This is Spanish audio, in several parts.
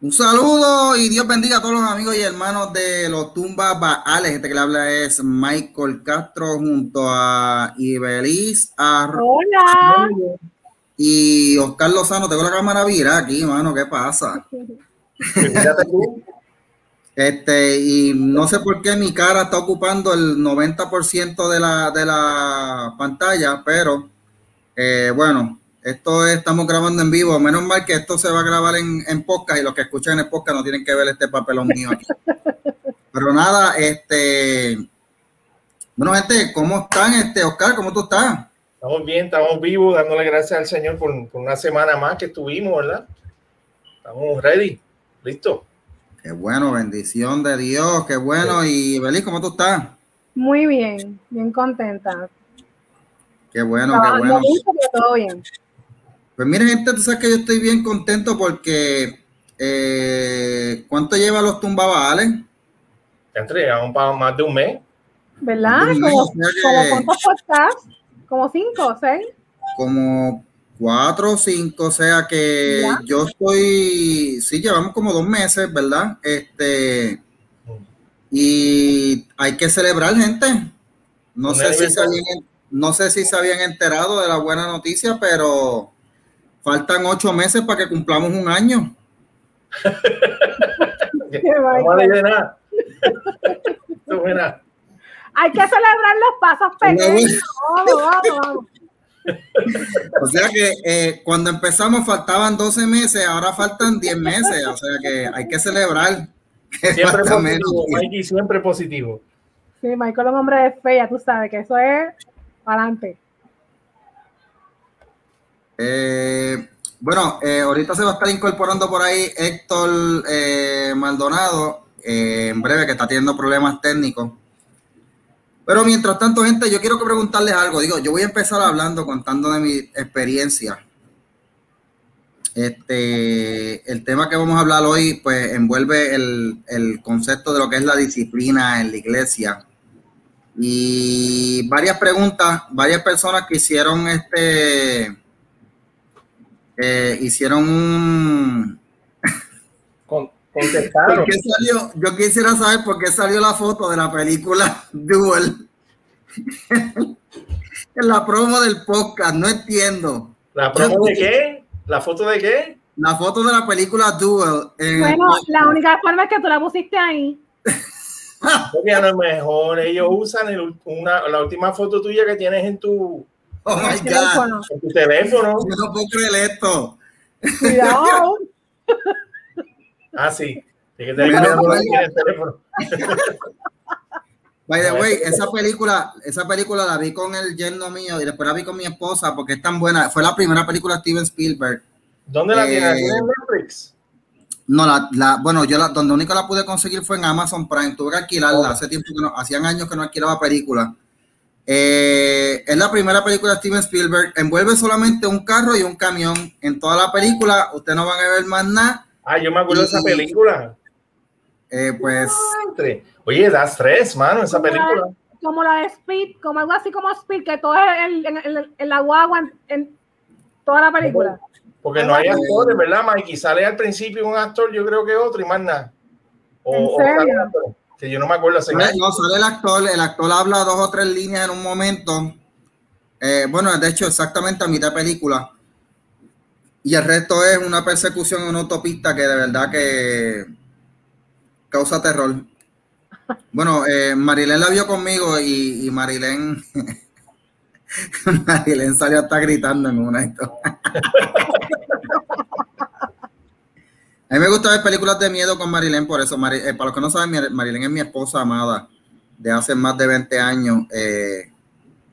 Un saludo y Dios bendiga a todos los amigos y hermanos de los Tumbas Baales. Este que le habla es Michael Castro junto a Ibeliz Hola. y Oscar Lozano. Tengo la cámara vira aquí, mano. ¿Qué pasa? Este, y no sé por qué mi cara está ocupando el 90% de la, de la pantalla, pero eh, bueno, esto estamos grabando en vivo. Menos mal que esto se va a grabar en, en podcast y los que escuchan en podcast no tienen que ver este papelón mío aquí. Pero nada, este. Bueno, gente, ¿cómo están? Este, Oscar, ¿cómo tú estás? Estamos bien, estamos vivos, dándole gracias al Señor por, por una semana más que estuvimos, ¿verdad? Estamos ready, listo. Qué bueno, bendición de Dios, qué bueno. Y Belis, ¿cómo tú estás? Muy bien, bien contenta. Qué bueno, qué bueno. pero todo bien. Pues mira, gente, tú sabes que yo estoy bien contento porque eh, ¿cuánto lleva los tumbabales? Ya entregamos para más de un mes. ¿Verdad? Bien, Como, como cuántos podcasts? Como cinco o seis. Como cuatro o cinco, o sea que Ya. yo estoy, sí, llevamos como dos meses, ¿verdad? Este, y hay que celebrar, gente. No Un sé si se aniversario. habían, no sé si se habían enterado de la buena noticia, pero faltan ocho meses para que cumplamos un año. Hay que celebrar los pasos pequeños. Vamos, vamos, vamos. O sea que eh, cuando empezamos faltaban 12 meses, ahora faltan 10 meses, o sea que hay que celebrar. que Siempre menos positivo, tiempo. Mikey, siempre positivo. Sí, Michael es un hombre de fe, ya tú sabes que eso es para adelante. Eh, bueno, eh, ahorita se va a estar incorporando por ahí Héctor eh, Maldonado, en breve, que está teniendo problemas técnicos. Pero mientras tanto, gente, yo quiero preguntarles algo. Digo, yo voy a empezar hablando, contando de mi experiencia. Este, el tema que vamos a hablar hoy, pues, envuelve el, el concepto de lo que es la disciplina en la iglesia. Y varias preguntas, varias personas que hicieron este, eh, hicieron un... Con, ¿Por contestaron. qué salió? Yo quisiera saber por qué salió la foto de la película Duel en la promo del podcast. No entiendo. ¿La promo de qué? ¿La foto de qué? La foto de la película Duel. en el Bueno, la única forma es que tú la pusiste ahí. Porque a lo mejor ellos usan el- una, la última foto tuya que tienes en tu, Oh en my God. tu teléfono. Yo no puedo creer esto. Cuidado. Ah, sí. Tienes que tener el teléfono. By the way, esa película, esa película la vi con el yerno mío y después la vi con mi esposa porque es tan buena. Fue la primera película de Steven Spielberg. ¿Dónde la Eh, tienes? ¿La tienes en Netflix? No, la, la, bueno, yo la, donde único la pude conseguir fue en Amazon Prime. Tuve que alquilarla. Oh. Hace tiempo que no, hacían años que no alquilaba películas. Eh, es la primera película de Steven Spielberg. Envuelve solamente un carro y un camión. En toda la película, ustedes no van a ver más nada. Ah, yo me acuerdo de esa película. Eh, pues, Oye, da estrés, mano, esa película. Como la de Speed, como algo así como Speed, que todo es el- en, en- en la guagua en, en toda la película. Porque no hay actores, ¿verdad, Mikey? Sale al principio un actor, yo creo que otro, y más nada. O, ¿En serio? Que yo no me acuerdo. hace no, años. no, sale el actor. El actor habla dos o tres líneas en un momento. Eh, bueno, de hecho, exactamente a mitad de película. Y el resto es una persecución en una autopista que de verdad que causa terror. Bueno, eh, Marilén la vio conmigo y, y Marilén, Marilén salió hasta gritando en una. A mí me gusta ver películas de miedo con Marilén, por eso, Mari- eh, para los que no saben, Mar- Marilén es mi esposa amada de hace más de 20 años. eh,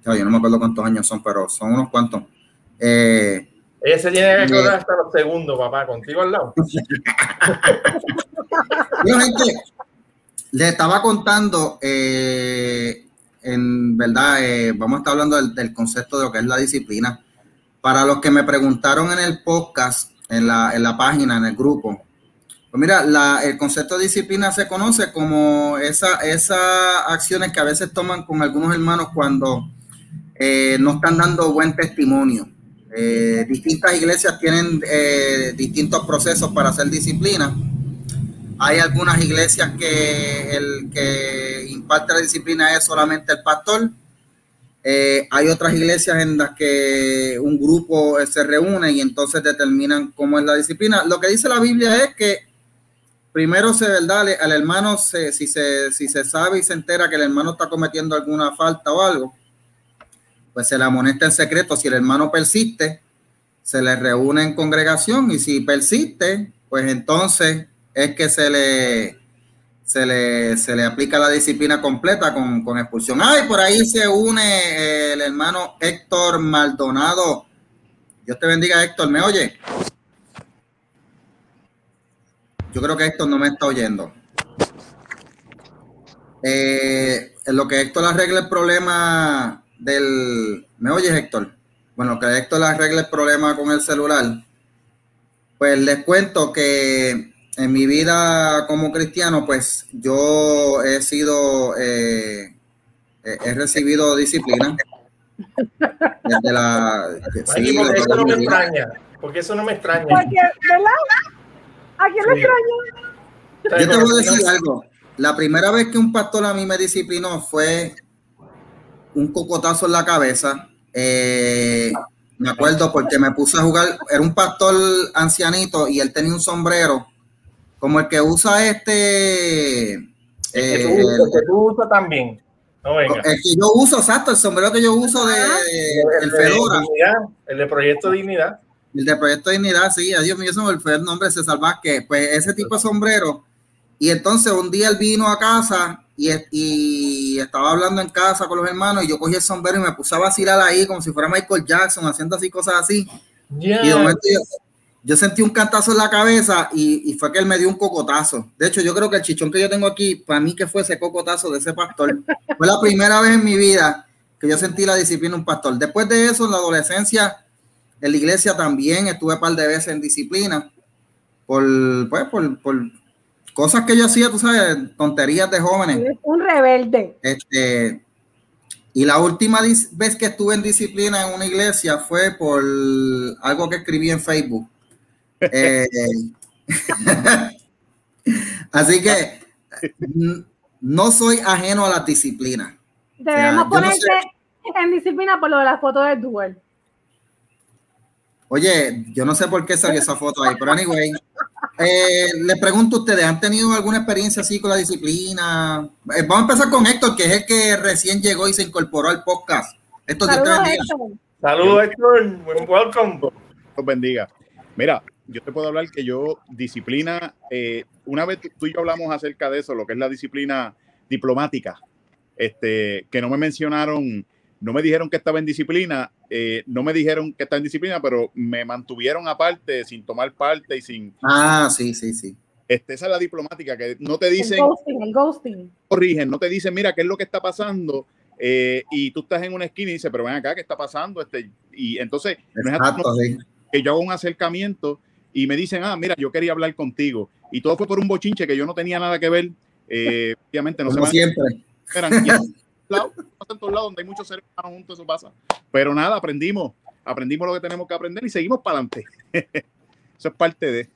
yo no me acuerdo cuántos años son, pero son unos cuantos. Eh, Ella se tiene que acordar hasta los segundos, papá, contigo al lado. Bueno, gente, le estaba contando, eh, en verdad, eh, vamos a estar hablando del, del concepto de lo que es la disciplina. Para los que me preguntaron en el podcast, en la, en la página, en el grupo, pues mira, la- el concepto de disciplina se conoce como esa, esas acciones que a veces toman con algunos hermanos cuando eh, no están dando buen testimonio. Eh, distintas iglesias tienen eh, distintos procesos para hacer disciplina. Hay algunas iglesias que el que imparte la disciplina es solamente el pastor. Eh, hay otras iglesias en las que un grupo se reúne y entonces determinan cómo es la disciplina. Lo que dice la Biblia es que primero se verdad al hermano si se si se sabe y se entera que el hermano está cometiendo alguna falta o algo, pues se le amonesta en secreto. Si el hermano persiste, se le reúne en congregación y si persiste, pues entonces es que se le, se le, se le aplica la disciplina completa con, con expulsión. Ay, por ahí se une el hermano Héctor Maldonado. Dios te bendiga, Héctor. ¿Me oye? Yo creo que Héctor no me está oyendo. Eh, lo que Héctor arregle el problema del... ¿Me oyes, Héctor? Bueno, que Héctor arregle el problema con el celular. Pues les cuento que en mi vida como cristiano, pues yo he sido, eh, he recibido disciplina. Desde la, sí, porque eso no me extraña. Porque eso no me extraña. Porque, ¿verdad? ¿A quién le extraña? Yo te voy a decir algo. La primera vez que un pastor a mí me disciplinó fue un cocotazo en la cabeza. Eh, me acuerdo porque me puse a jugar, era un pastor ancianito y él tenía un sombrero como el que usa este. El que, tú, eh, usas también. No, venga. El que yo uso, exacto, el sombrero que yo uso de, el, Fedora. el de Proyecto Dignidad. El de Proyecto Dignidad, sí, adiós mío, eso me fue el nombre de César Vázquez. Pues ese tipo de sombrero. Y entonces un día él vino a casa y, y, estaba hablando en casa con los hermanos y yo cogí el sombrero y me puse a vacilar ahí como si fuera Michael Jackson, haciendo así cosas así. Y de momento yo, sentí un cantazo en la cabeza y, y, fue que él me dio un cocotazo. De hecho, yo creo que el chichón que yo tengo aquí, para mí que fue ese cocotazo de ese pastor, fue la primera vez en mi vida que yo sentí la disciplina de un pastor. Después de eso, en la adolescencia, en la iglesia también estuve un par de veces en disciplina por, pues, por, por cosas que yo hacía, tú sabes, tonterías de jóvenes. Un rebelde. Este, y la última vez que estuve en disciplina en una iglesia fue por algo que escribí en Facebook. Eh, así que no soy ajeno a la disciplina. Debemos ponerse en disciplina por lo de las fotos de Duel. Oye, yo no sé por qué salió esa foto ahí, pero anyway, eh, les pregunto a ustedes, ¿han tenido alguna experiencia así con la disciplina? Eh, vamos a empezar con Héctor, que es el que recién llegó y se incorporó al podcast. Héctor, Saludos, Héctor. Saludos, Héctor. Welcome. Dios bendiga. Mira, yo te puedo hablar que yo, disciplina, eh, una vez tú y yo hablamos acerca de eso, lo que es la disciplina diplomática, este, que no me mencionaron no me dijeron que estaba en disciplina, eh, no me dijeron que estaba en disciplina, pero me mantuvieron aparte, sin tomar parte y sin... Ah, sí, sí, sí. Este, esa es la diplomática, que no te dicen... El ghosting, el ghosting. Corrigen, no te dicen, mira, ¿qué es lo que está pasando? Eh, y tú estás en una esquina y dices, pero ven acá, ¿qué está pasando? Este, y entonces, Exacto, sí. que yo hago un acercamiento y me dicen, ah, mira, yo quería hablar contigo. Y todo fue por un bochinche que yo no tenía nada que ver. Eh, obviamente, no Como se siempre. lados, en todos lados donde hay muchos seres humanos juntos, eso pasa. Pero nada, aprendimos, aprendimos lo que tenemos que aprender y seguimos para adelante. eso es parte de.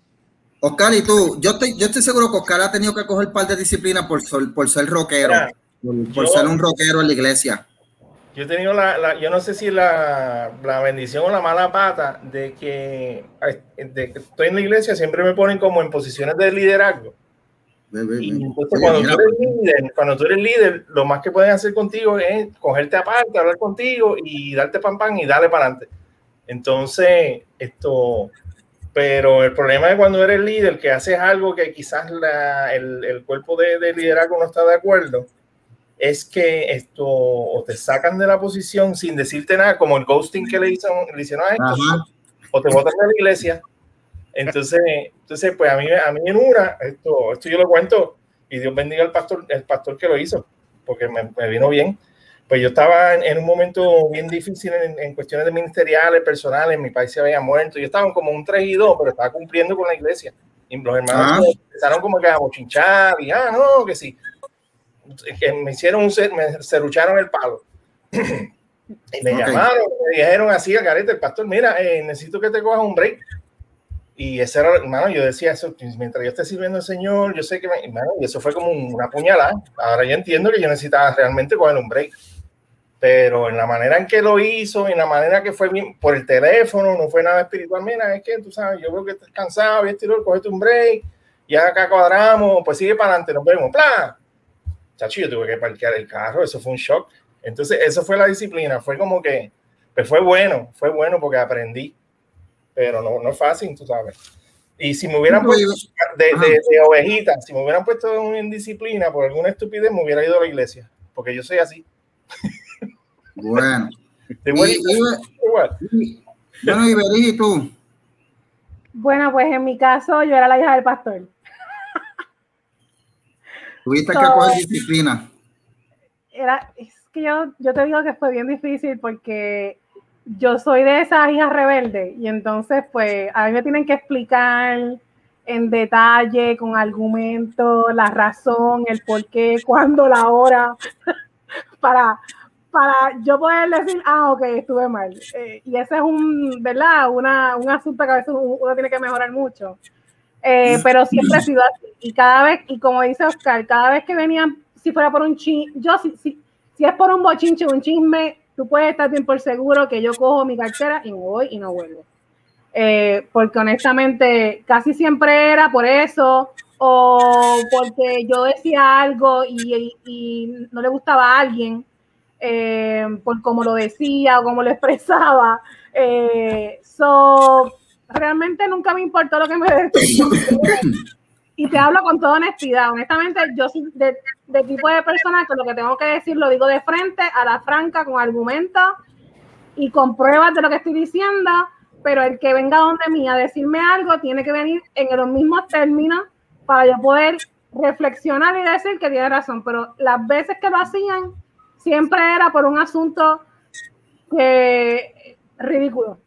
Oscar, y tú, yo estoy, yo estoy seguro que Oscar ha tenido que coger parte de disciplina por, por ser rockero, por, ser un rockero en la iglesia. Yo he tenido la, yo no sé si la, la, bendición o la mala pata de que, de que estoy en la iglesia, siempre me ponen como en posiciones de liderazgo. Cuando, tú eres líder, lo más que pueden hacer contigo es cogerte aparte, hablar contigo y darte pan pan y darle para adelante. Entonces, esto, pero el problema es cuando eres líder, que haces algo que quizás el, cuerpo de, liderazgo no está de acuerdo, es que esto o te sacan de la posición sin decirte nada, como el ghosting que le, le hicieron a esto, o te botan de la iglesia entonces, entonces pues a mí, a mí en una, esto, esto yo lo cuento, y Dios bendiga al pastor, el pastor que lo hizo, porque me, vino bien. Pues yo estaba en, un momento bien difícil en, cuestiones de ministeriales, personales, mi país se había muerto, yo estaba como un 3 y 2, pero estaba cumpliendo con la iglesia. Y los hermanos ah. empezaron como que a bochinchar, y ah, no, que sí. Que me hicieron un, me cerrucharon el palo. Y me llamaron, me dijeron así a Carete, el pastor, mira, eh, necesito que te cojas un break. Y ese era, hermano, yo decía eso, mientras yo esté sirviendo al Señor, yo sé que, me, hermano, y eso fue como una puñalada. Ahora yo entiendo que yo necesitaba realmente coger un break. Pero en la manera en que lo hizo, en la manera que fue bien, por el teléfono, no fue nada espiritual. Mira, es que tú sabes, yo veo que estás cansado, y estilo, cogete un break, y acá cuadramos, pues sigue para adelante, nos vemos, ¡Plan! Chacho, yo tuve que parquear el carro, eso fue un shock. Entonces, eso fue la disciplina, fue como que, pues fue bueno, fue bueno porque aprendí, pero no, no es fácil, tú sabes. Y si me hubieran puesto de, de, de ovejita, si me hubieran puesto en disciplina por alguna estupidez, me hubiera ido a la iglesia, porque yo soy así. Bueno. y, y, bueno, y tú. Bueno, pues en mi caso yo era la hija del pastor. Tuviste so, que coger disciplina. Era, es que yo, yo te digo que fue bien difícil porque yo soy de esas hijas rebeldes y entonces pues a mí me tienen que explicar en detalle, con argumento, la razón, el por qué, cuándo, la hora, para, para yo poder decir, ah, ok, estuve mal. Eh, y ese es un, ¿verdad? Una, un asunto que a veces uno tiene que mejorar mucho. Eh, pero siempre ha sido así. Y cada vez, y como dice Oscar, cada vez que venían, si fuera por un chisme, yo si, si, si es por un bochinche, un chisme, tú puedes estar bien por seguro que yo cojo mi cartera y me voy y no vuelvo. Eh, porque honestamente casi siempre era por eso o porque yo decía algo y, y, y no le gustaba a alguien eh, por cómo lo decía o cómo lo expresaba. Eh, so, realmente nunca me importó lo que me y te hablo con toda honestidad. Honestamente, yo soy de, de, tipo de persona que lo que tengo que decir lo digo de frente, a la franca, con argumentos y con pruebas de lo que estoy diciendo, pero el que venga donde mí a decirme algo tiene que venir en los mismos términos para yo poder reflexionar y decir que tiene razón. Pero las veces que lo hacían, siempre era por un asunto que ridículo.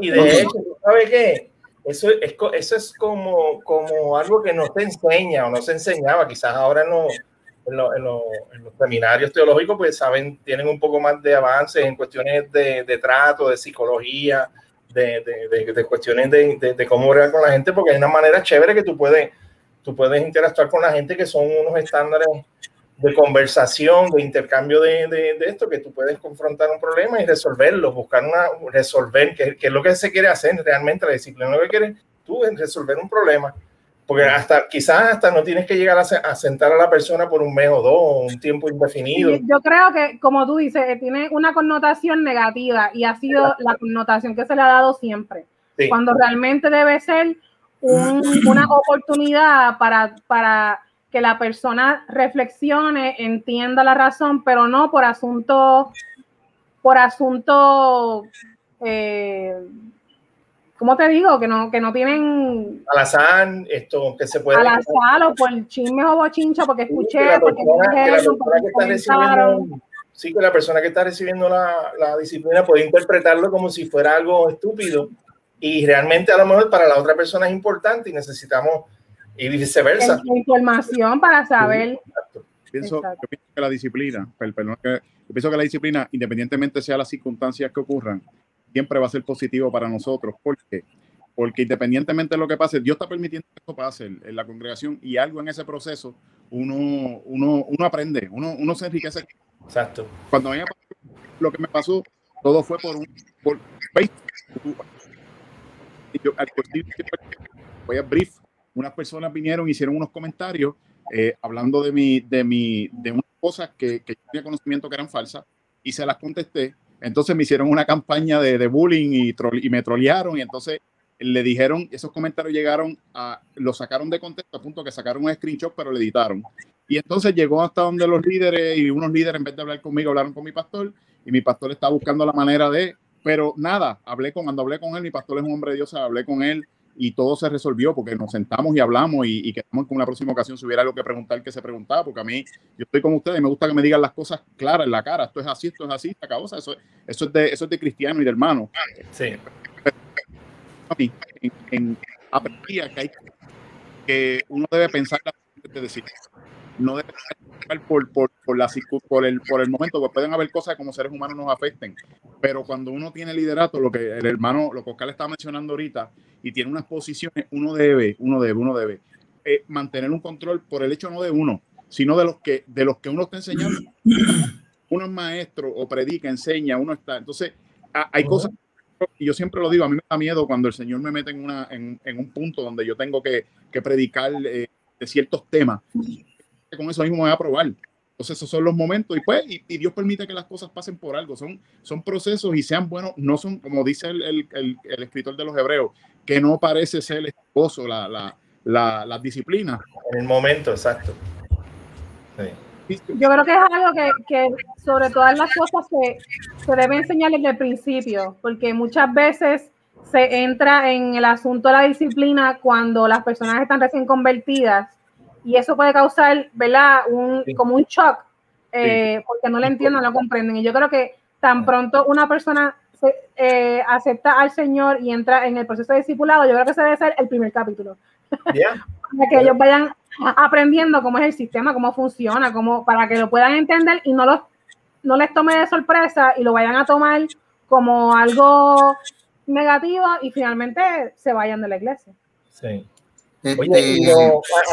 y de hecho, ¿sabes qué? Eso es, eso es como, como algo que no se enseña o no se enseñaba, quizás ahora no, en, lo, en, lo, en, los seminarios teológicos, pues saben, tienen un poco más de avances en cuestiones de, de trato, de psicología, de, de, de cuestiones de, cómo orar con la gente, porque hay una manera chévere que tú puedes, tú puedes interactuar con la gente que son unos estándares de conversación, de intercambio de, de, de, esto, que tú puedes confrontar un problema y resolverlo, buscar una, resolver, que, que, es lo que se quiere hacer realmente, la disciplina lo que quieres tú es resolver un problema, porque hasta quizás hasta no tienes que llegar a, a, sentar a la persona por un mes o dos, un tiempo indefinido. Yo creo que, como tú dices, eh, tiene una connotación negativa y ha sido la connotación que se le ha dado siempre, sí. cuando realmente debe ser un, una oportunidad para... para que la persona reflexione, entienda la razón, pero no por asunto, por asunto, eh, ¿cómo te digo? Que no, que no tienen... Al azar, esto que se puede... Al azar o por chisme o bochincha, porque escuché, sí, porque dijeron, porque Sí, que la persona que está recibiendo la, la disciplina puede interpretarlo como si fuera algo estúpido. Y realmente a lo mejor para la otra persona es importante y necesitamos y viceversa. La información para saber. Pienso, yo pienso que la disciplina, perdón, yo pienso que la disciplina, independientemente sea las circunstancias que ocurran, siempre va a ser positivo para nosotros. ¿Por qué? Porque independientemente de lo que pase, Dios está permitiendo que esto pase en la congregación y algo en ese proceso uno, uno, uno aprende, uno, uno se enriquece. Exacto. Cuando a mí lo que me pasó, todo fue por un por Facebook. Yo, al voy a brief unas personas vinieron, hicieron unos comentarios eh, hablando de, mi, de, mi, de unas cosas que, que, yo tenía conocimiento que eran falsas y se las contesté. Entonces me hicieron una campaña de, de bullying y, y, me trolearon y entonces le dijeron, esos comentarios llegaron a, lo sacaron de contexto a punto que sacaron un screenshot, pero lo editaron. Y entonces llegó hasta donde los líderes y unos líderes en vez de hablar conmigo hablaron con mi pastor y mi pastor estaba buscando la manera de, pero nada, hablé con, cuando hablé con él, mi pastor es un hombre de Dios, hablé con él, y todo se resolvió porque nos sentamos y hablamos y, y quedamos con una próxima ocasión si hubiera algo que preguntar que se preguntaba, porque a mí, yo estoy con ustedes y me gusta que me digan las cosas claras en la cara, esto es así, esto es así, esta causa, eso, eso, es, de, eso es de cristiano y de hermano. Sí. En, en, que, hay, que uno debe pensar antes de decir, no debe por, por, la, por, el, por el momento, pues pueden haber cosas como seres humanos nos afecten, pero cuando uno tiene liderato, lo que el hermano, lo que Oscar estaba mencionando ahorita, y tiene unas posiciones, uno debe, uno debe, uno debe eh, mantener un control por el hecho no de uno, sino de los que, de los que uno está enseñando. Uno es maestro o predica, enseña, uno está. Entonces, hay cosas y yo siempre lo digo, a mí me da miedo cuando el Señor me mete en, una, en un punto donde yo tengo que, que predicar eh, de ciertos temas. Con eso mismo me voy a probar. Entonces esos son los momentos y pues y, Dios permite que las cosas pasen por algo. Son, son procesos y sean buenos, no son, como dice el, el, el, escritor de los hebreos, que no parece ser esposo la, la, la, la disciplina. En el momento, exacto. Sí. Yo creo que es algo que, que sobre todas las cosas se, se debe enseñar desde el principio, porque muchas veces se entra en el asunto de la disciplina cuando las personas están recién convertidas y eso puede causar, ¿verdad? Un, como un shock, eh, porque no le entienden, no lo comprenden. Y yo creo que tan pronto una persona se, eh, acepta al Señor y entra en el proceso de discipulado, yo creo que ese debe ser el primer capítulo. para que ellos vayan aprendiendo cómo es el sistema, cómo funciona, cómo, para que lo puedan entender y no, los, no les tome de sorpresa y lo vayan a tomar como algo negativo y finalmente se vayan de la iglesia. Sí. Este, Oye,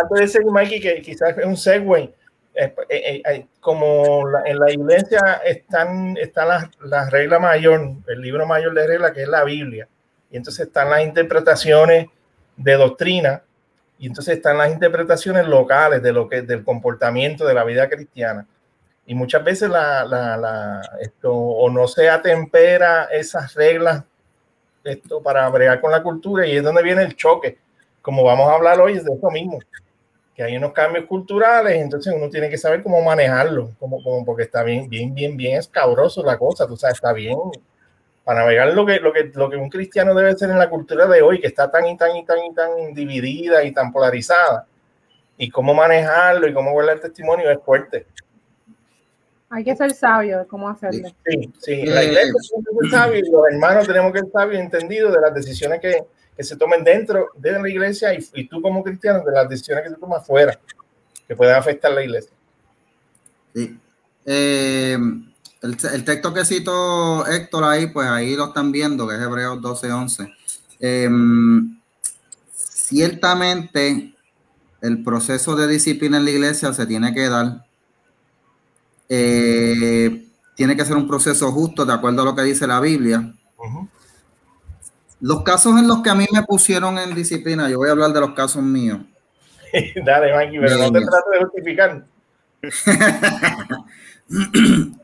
antes de seguir, Mikey, que quizás es un segue, eh, eh, eh, como en la iglesia están, están las, las reglas mayor, el libro mayor de reglas, que es la Biblia, y entonces están las interpretaciones de doctrina, y entonces están las interpretaciones locales de lo que del comportamiento de la vida cristiana. Y muchas veces la, la, la, esto, o no se atempera esas reglas esto, para bregar con la cultura y es donde viene el choque. Como vamos a hablar hoy es de eso mismo, que hay unos cambios culturales, entonces uno tiene que saber cómo manejarlo, como, como porque está bien, bien, bien, bien escabroso la cosa, tú sabes, está bien para navegar lo que, lo, que, lo que un cristiano debe ser en la cultura de hoy, que está tan y tan y tan y tan dividida y tan polarizada. Y cómo manejarlo y cómo guardar el testimonio es fuerte. Hay que ser sabio de cómo hacerlo. Sí, sí. La iglesia tiene que ser sabio y los hermanos tenemos que ser sabios y entendidos de las decisiones que, que, se tomen dentro de la iglesia y, y, tú como cristiano de las decisiones que tú tomas fuera, que pueden afectar la iglesia. Sí. Eh, el, texto que citó Héctor ahí, pues ahí lo están viendo, que es Hebreos 12:11. 11. Em, ciertamente, el proceso de disciplina en la iglesia se tiene que dar. Eh, tiene que ser un proceso justo, de acuerdo a lo que dice la Biblia. Los casos en los que a mí me pusieron en disciplina, yo voy a hablar de los casos míos. Dale, Mikey, pero no te trates de justificar.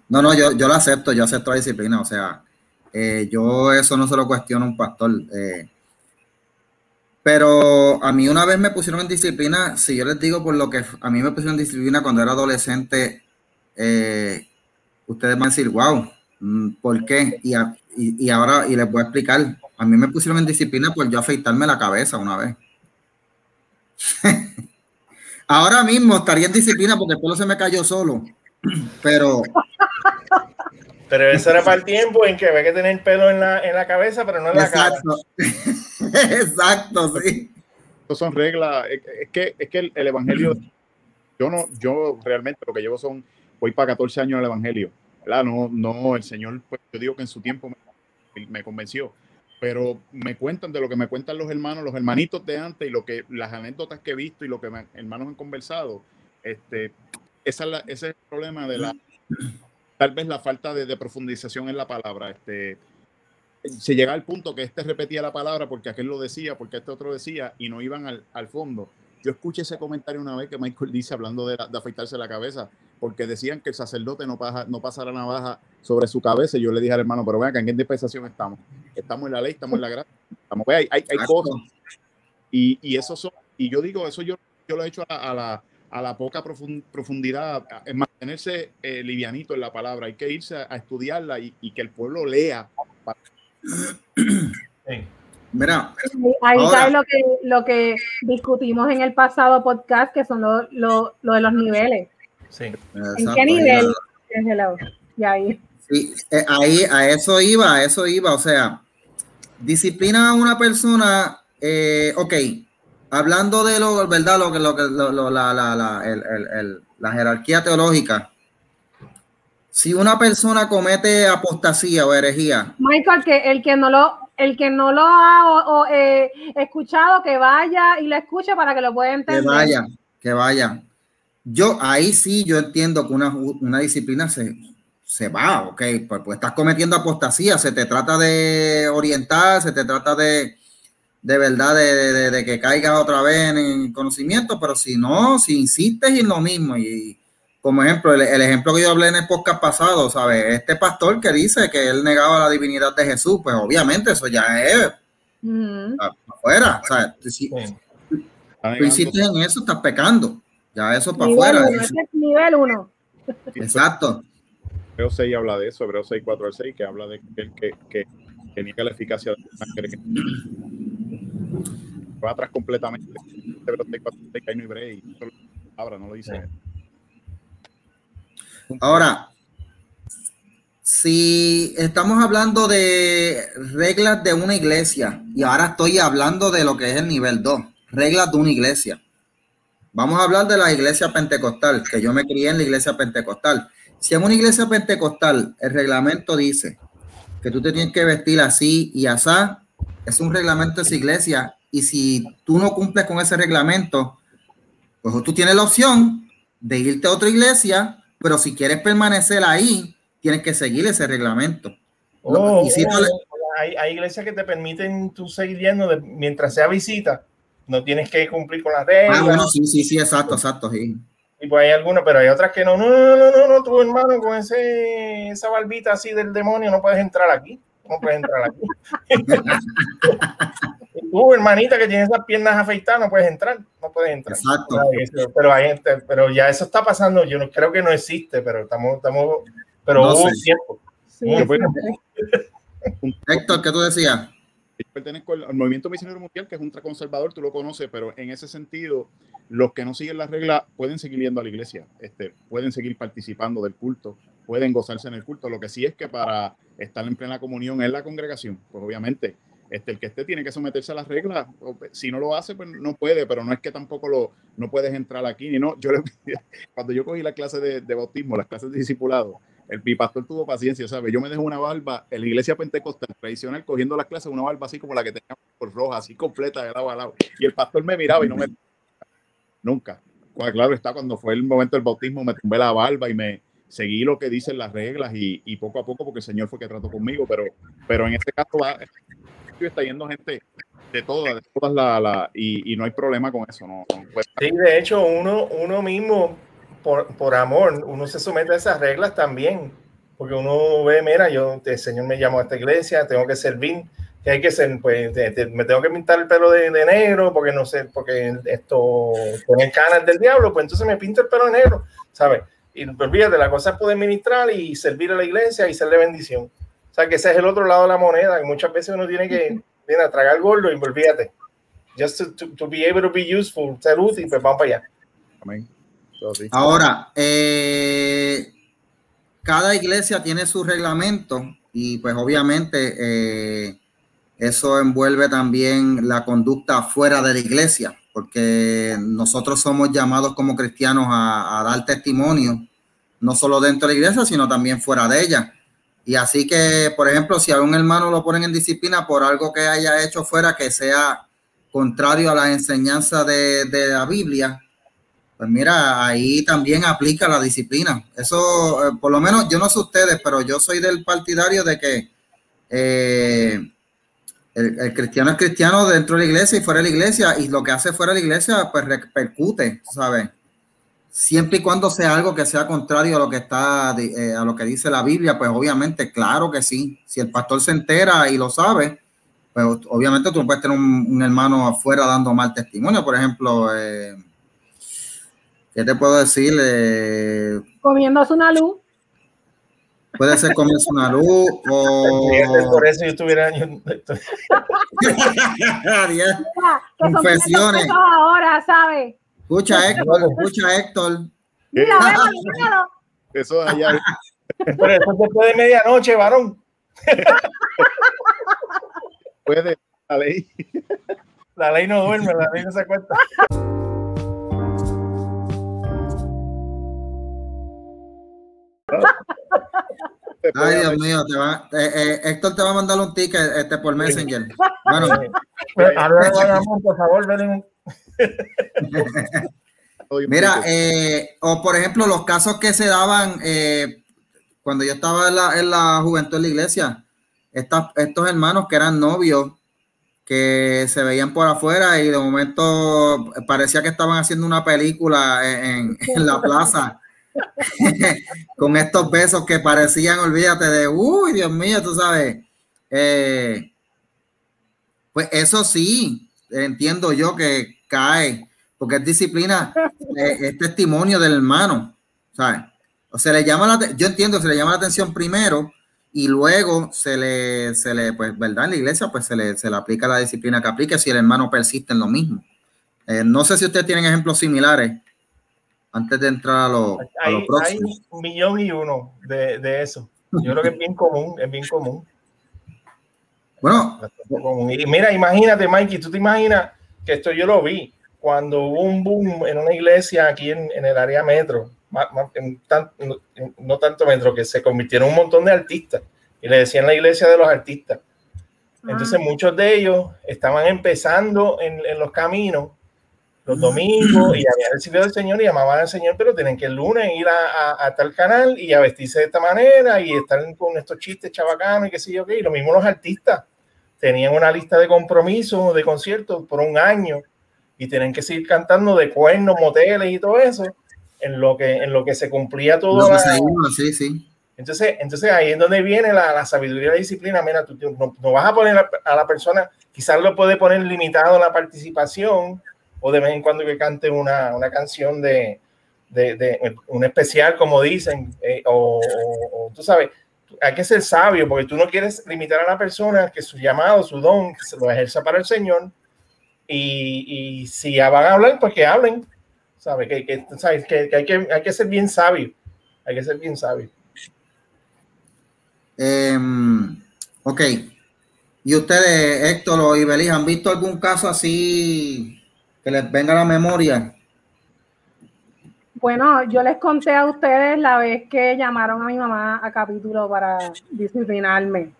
No, no, yo, yo lo acepto, yo acepto la disciplina, o sea, eh, yo eso no se lo cuestiono a un pastor. Eh, pero a mí una vez me pusieron en disciplina, si yo les digo por lo que a mí me pusieron en disciplina cuando era adolescente, eh, ustedes van a decir, wow, mm, ¿por qué? Y, y, ahora, y les voy a explicar, a mí me pusieron en disciplina por yo afeitarme la cabeza una vez. ahora mismo estaría en disciplina porque el pelo se me cayó solo, pero pero eso era para el tiempo en que había que tener pelo en la, en la cabeza, pero no en la cara. Exacto, sí. Estas son reglas. Es que, es que el, evangelio, yo no, yo realmente lo que llevo son, voy para 14 años el evangelio. ¿Verdad? No, no, el Señor, pues, yo digo que en su tiempo me, me convenció pero me cuentan de lo que me cuentan los hermanos, los hermanitos de antes y lo que las anécdotas que he visto y lo que mis hermanos han conversado. Este, es ese es el problema de la tal vez la falta de, profundización en la palabra. Este, se llega al punto que este repetía la palabra porque aquel lo decía, porque este otro decía, y no iban al, fondo. Yo escuché ese comentario una vez que Michael dice hablando de, afeitarse la cabeza, porque decían que el sacerdote no pasa, no pasa la navaja sobre su cabeza. Y yo le dije al hermano, pero vean, ¿en qué dispensación estamos? Estamos en la ley, estamos en la gracia. Estamos, hay, hay, hay cosas. Y, y eso son, y yo digo, eso yo, yo lo he hecho a la a la poca profundidad, es mantenerse eh, livianito en la palabra, hay que irse a, estudiarla y, que el pueblo lea. Mira, ahí está lo que, lo que discutimos en el pasado podcast, que son lo, lo, de los niveles. Sí. ¿En qué nivel? Y ahí. Sí, eh, ahí a eso iba, a eso iba, o sea, disciplina a una persona, eh, ok, hablando de lo, ¿verdad? Lo que, lo que, lo, la, la, la, el, el, la jerarquía teológica, si una persona comete apostasía o herejía. Michael, que el que no lo, el que no lo ha eh, escuchado, que vaya y lo escuche para que lo pueda entender. Que vaya, que vaya. Yo ahí sí, yo entiendo que una, una disciplina se, se va, ok, pues, pues, estás cometiendo apostasía, se te trata de orientar, se te trata de, de verdad, de, de, que caigas otra vez en conocimiento, pero si no, si insistes en lo mismo, y como ejemplo, el, ejemplo que yo hablé en el podcast pasado, ¿sabes? Este pastor que dice que él negaba la divinidad de Jesús, pues obviamente eso ya es afuera, Si, tú insistes en eso, estás pecando, ya eso para afuera. nivel uno. Exacto. Hebreo 6 habla de eso, Hebreo 6, 4 al 6, que habla de que, que, que, que niega la eficacia de la sangre. Que va atrás completamente. Hebreo 6, 4 al 6, que hay no hebreo y ahora no lo dice. Ahora, si estamos hablando de reglas de una iglesia, y ahora estoy hablando de lo que es el nivel 2, reglas de una iglesia. Vamos a hablar de la iglesia pentecostal, que yo me crié en la iglesia pentecostal. Si en una iglesia pentecostal el reglamento dice que tú te tienes que vestir así y asá, es un reglamento de esa iglesia. Y si tú no cumples con ese reglamento, pues tú tienes la opción de irte a otra iglesia, pero si quieres permanecer ahí, tienes que seguir ese reglamento. Oh, oh, hay, hay, iglesias que te permiten tú seguir yendo mientras sea visita, no tienes que cumplir con las reglas. Ah, bueno, sí, sí, sí, exacto, exacto, sí. Y pues hay algunas, pero hay otras que no, no, no, no, no, no, tu hermano con ese, esa barbita así del demonio no puedes entrar aquí. No puedes entrar aquí. tú, hermanita, que tiene esas piernas afeitadas, no puedes entrar. No puedes entrar. Exacto. Pero, hay, pero ya eso está pasando. Yo no creo que no existe, pero estamos, estamos pero hubo un tiempo. Sí, Héctor, ¿qué tú decías? Yo pertenezco al, movimiento misionero mundial, que es ultraconservador, tú lo conoces, pero en ese sentido, los que no siguen las reglas pueden seguir yendo a la iglesia, este, pueden seguir participando del culto, pueden gozarse en el culto. Lo que sí es que para estar en plena comunión en la congregación, pues obviamente, este, el que esté tiene que someterse a las reglas. Si no lo hace, pues no puede, pero no es que tampoco lo, no puedes entrar aquí. Ni no, yo cuando yo cogí la clase de, de bautismo, las clases de discipulado, el, mi pastor tuvo paciencia, ¿sabes? Yo me dejo una barba en la iglesia pentecostal tradicional cogiendo las clases, una barba así como la que teníamos por roja, así completa de lado a lado. Y el pastor me miraba y no me. Nunca. claro está, cuando fue el momento del bautismo, me tumbé la barba y me seguí lo que dicen las reglas y, y poco a poco, porque el Señor fue que trató conmigo, pero, pero en este caso va, está yendo gente de todas, de todas las, la, y, y, no hay problema con eso. No, sí, de hecho, uno, uno mismo por, amor, uno se somete a esas reglas también, porque uno ve, mira, yo, el Señor me llamó a esta iglesia, tengo que servir, que hay que ser, pues, me tengo que pintar el pelo de, negro, porque no sé, porque esto pone canas del diablo, pues entonces me pinto el pelo de negro, ¿sabes? Y olvídate, la cosa es poder ministrar y servir a la iglesia y ser de bendición. O sea, que ese es el otro lado de la moneda, que muchas veces uno tiene que viene a tragar gordo y olvídate. Just to, to, be able to be useful, ser útil, pues vamos para allá. Amén. Ahora, eh, cada iglesia tiene su reglamento y pues obviamente eh, eso envuelve también la conducta fuera de la iglesia, porque nosotros somos llamados como cristianos a, dar testimonio, no solo dentro de la iglesia, sino también fuera de ella. Y así que, por ejemplo, si a un hermano lo ponen en disciplina por algo que haya hecho fuera que sea contrario a la enseñanza de, de la Biblia, pues mira, ahí también aplica la disciplina. Eso, eh, por lo menos, yo no sé ustedes, pero yo soy del partidario de que eh, el, cristiano es cristiano dentro de la iglesia y fuera de la iglesia, y lo que hace fuera de la iglesia, pues repercute, ¿sabes? Siempre y cuando sea algo que sea contrario a lo que está, eh, a lo que dice la Biblia, pues obviamente, claro que sí. Si el pastor se entera y lo sabe, pues obviamente tú puedes tener un, hermano afuera dando mal testimonio, por ejemplo. Eh, ¿Qué te puedo decir? Eh, comiéndose una luz. Puede ser comiéndose una luz o... Por eso yo estuviera... Confesiones. Ahora, ¿sabes? Escucha, Héctor, escucha, Héctor. Mira, Eso allá. Pero eso después de medianoche, varón. Puede, la ley. La ley no duerme, la ley no se acuesta. Ay, Dios mío, te va, eh, eh, Héctor te va a mandar un ticket este, por Messenger. Bueno, por favor, ven Mira, eh, o por ejemplo, los casos que se daban eh, cuando yo estaba en la, en la juventud de la iglesia, estos hermanos que eran novios, que se veían por afuera y de momento parecía que estaban haciendo una película en, en la plaza. con estos besos que parecían, olvídate de, uy, Dios mío, tú sabes. Eh, pues eso sí, entiendo yo que cae, porque es disciplina, eh, es testimonio del hermano, ¿sabes? O se le llama la, yo entiendo, se le llama la atención primero y luego se le, se le, pues, ¿verdad? En la iglesia, pues se le, se le aplica la disciplina que aplique si el hermano persiste en lo mismo. Eh, no sé si ustedes tienen ejemplos similares antes de entrar a lo, hay, Hay un millón y uno de, de, eso. Yo creo que es bien común, es bien común. Bueno. Y mira, imagínate, Mikey, tú te imaginas que esto yo lo vi cuando hubo un boom en una iglesia aquí en, en el área metro, no tanto metro, que se convirtieron un montón de artistas y le decían la iglesia de los artistas. Entonces ah. muchos de ellos estaban empezando en, en los caminos los domingos y habían recibido del Señor y llamaban al Señor, pero tienen que el lunes ir a, a, tal canal y a vestirse de esta manera y estar con estos chistes chavacanos y qué sé yo qué. Y lo mismo los artistas tenían una lista de compromisos, de conciertos por un año y tienen que seguir cantando de cuernos, moteles y todo eso en lo que, en lo que se cumplía todo. sí, sí. Entonces, entonces ahí es donde viene la, la sabiduría y la disciplina. Mira, tú no, no vas a poner a, a la persona, quizás lo puede poner limitado la participación, o de vez en cuando que cante una, una canción de, de, un especial, como dicen, eh, o, tú sabes, hay que ser sabio porque tú no quieres limitar a la persona que su llamado, su don, se lo ejerza para el Señor. Y, y si van a hablar, pues que hablen. ¿Sabes? Que, ¿sabes? que, hay, que hay que ser bien sabio. Hay que ser bien sabio. Um, ok. ¿Y ustedes, Héctor o Ibeliz, han visto algún caso así que les venga a la memoria. Bueno, yo les conté a ustedes la vez que llamaron a mi mamá a capítulo para disciplinarme.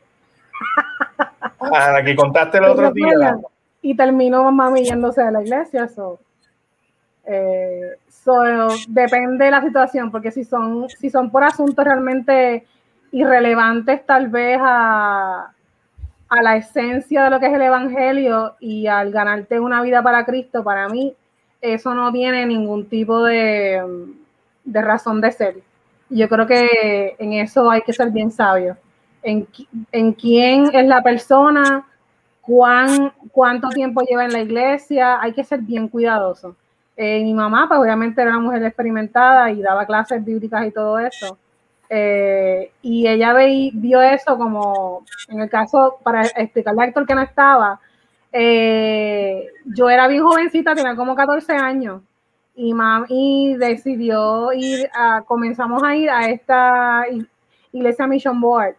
Ah, la que contaste el otro día. Y terminó mamá yéndose de la iglesia. Eso. Eh, depende de la situación, porque si son, si son por asuntos realmente irrelevantes, tal vez a, a la esencia de lo que es el Evangelio y al ganarte una vida para Cristo, para mí, eso no tiene ningún tipo de, de razón de ser. Yo creo que en eso hay que ser bien sabio. En, en quién es la persona, cuán, cuánto tiempo lleva en la iglesia, hay que ser bien cuidadoso. Eh, mi mamá, pues obviamente era una mujer experimentada y daba clases bíblicas y todo eso eh, y ella ve, vio eso como, en el caso, para explicarle a Héctor que no estaba, eh, yo era bien jovencita, tenía como 14 años, y mami decidió ir, a, comenzamos a ir a esta iglesia Mission Board.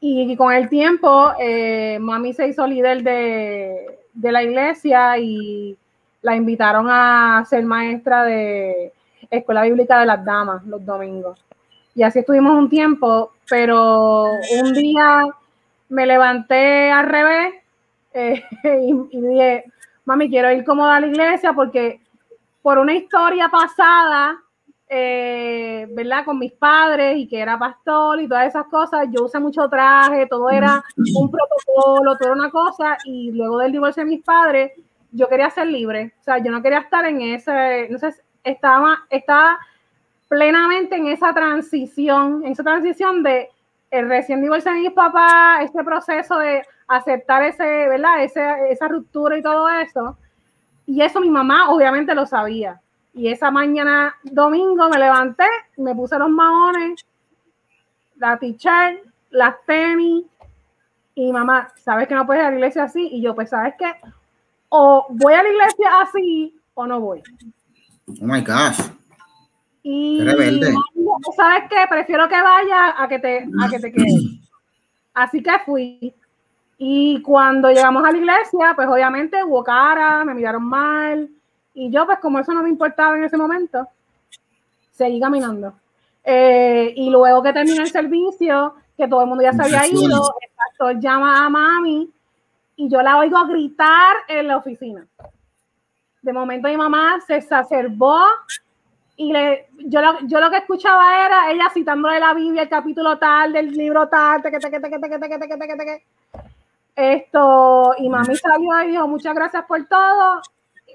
Y, con el tiempo, eh, mami se hizo líder de, de la iglesia y la invitaron a ser maestra de Escuela Bíblica de las Damas los domingos. Y así estuvimos un tiempo, pero un día me levanté al revés eh, y, dije, mami, quiero ir como a la iglesia porque por una historia pasada, eh, ¿verdad? Con mis padres y que era pastor y todas esas cosas, yo usé mucho traje, todo era un protocolo, toda una cosa, y luego del divorcio de mis padres, yo quería ser libre, o sea, yo no quería estar en ese, entonces estaba, estaba plenamente en esa transición, en esa transición de el recién divorcio de mis papás, este proceso de aceptar ese, ¿verdad? Ese, esa ruptura y todo eso. Y eso mi mamá obviamente lo sabía. Y esa mañana domingo me levanté, me puse los maones, la t-shirt, las tenis, y mamá, ¿sabes que no puedes ir a la iglesia así? Y yo, pues, ¿sabes qué? O voy a la iglesia así o no voy. Oh my gosh. Y sabes qué, prefiero que vaya a que te, a que te quedes. Así que fui. Y cuando llegamos a la iglesia, pues obviamente hubo cara, me miraron mal. Y yo, pues como eso no me importaba en ese momento, seguí caminando. Eh, y luego que terminé el servicio, que todo el mundo ya se había ido, el pastor llama a mami y yo la oigo gritar en la oficina. De momento mi mamá se exacerbó y le, yo, lo, yo lo que escuchaba era ella citándole la Biblia, el capítulo tal, del libro tal, que esto, y mami salió y dijo, muchas gracias por todo,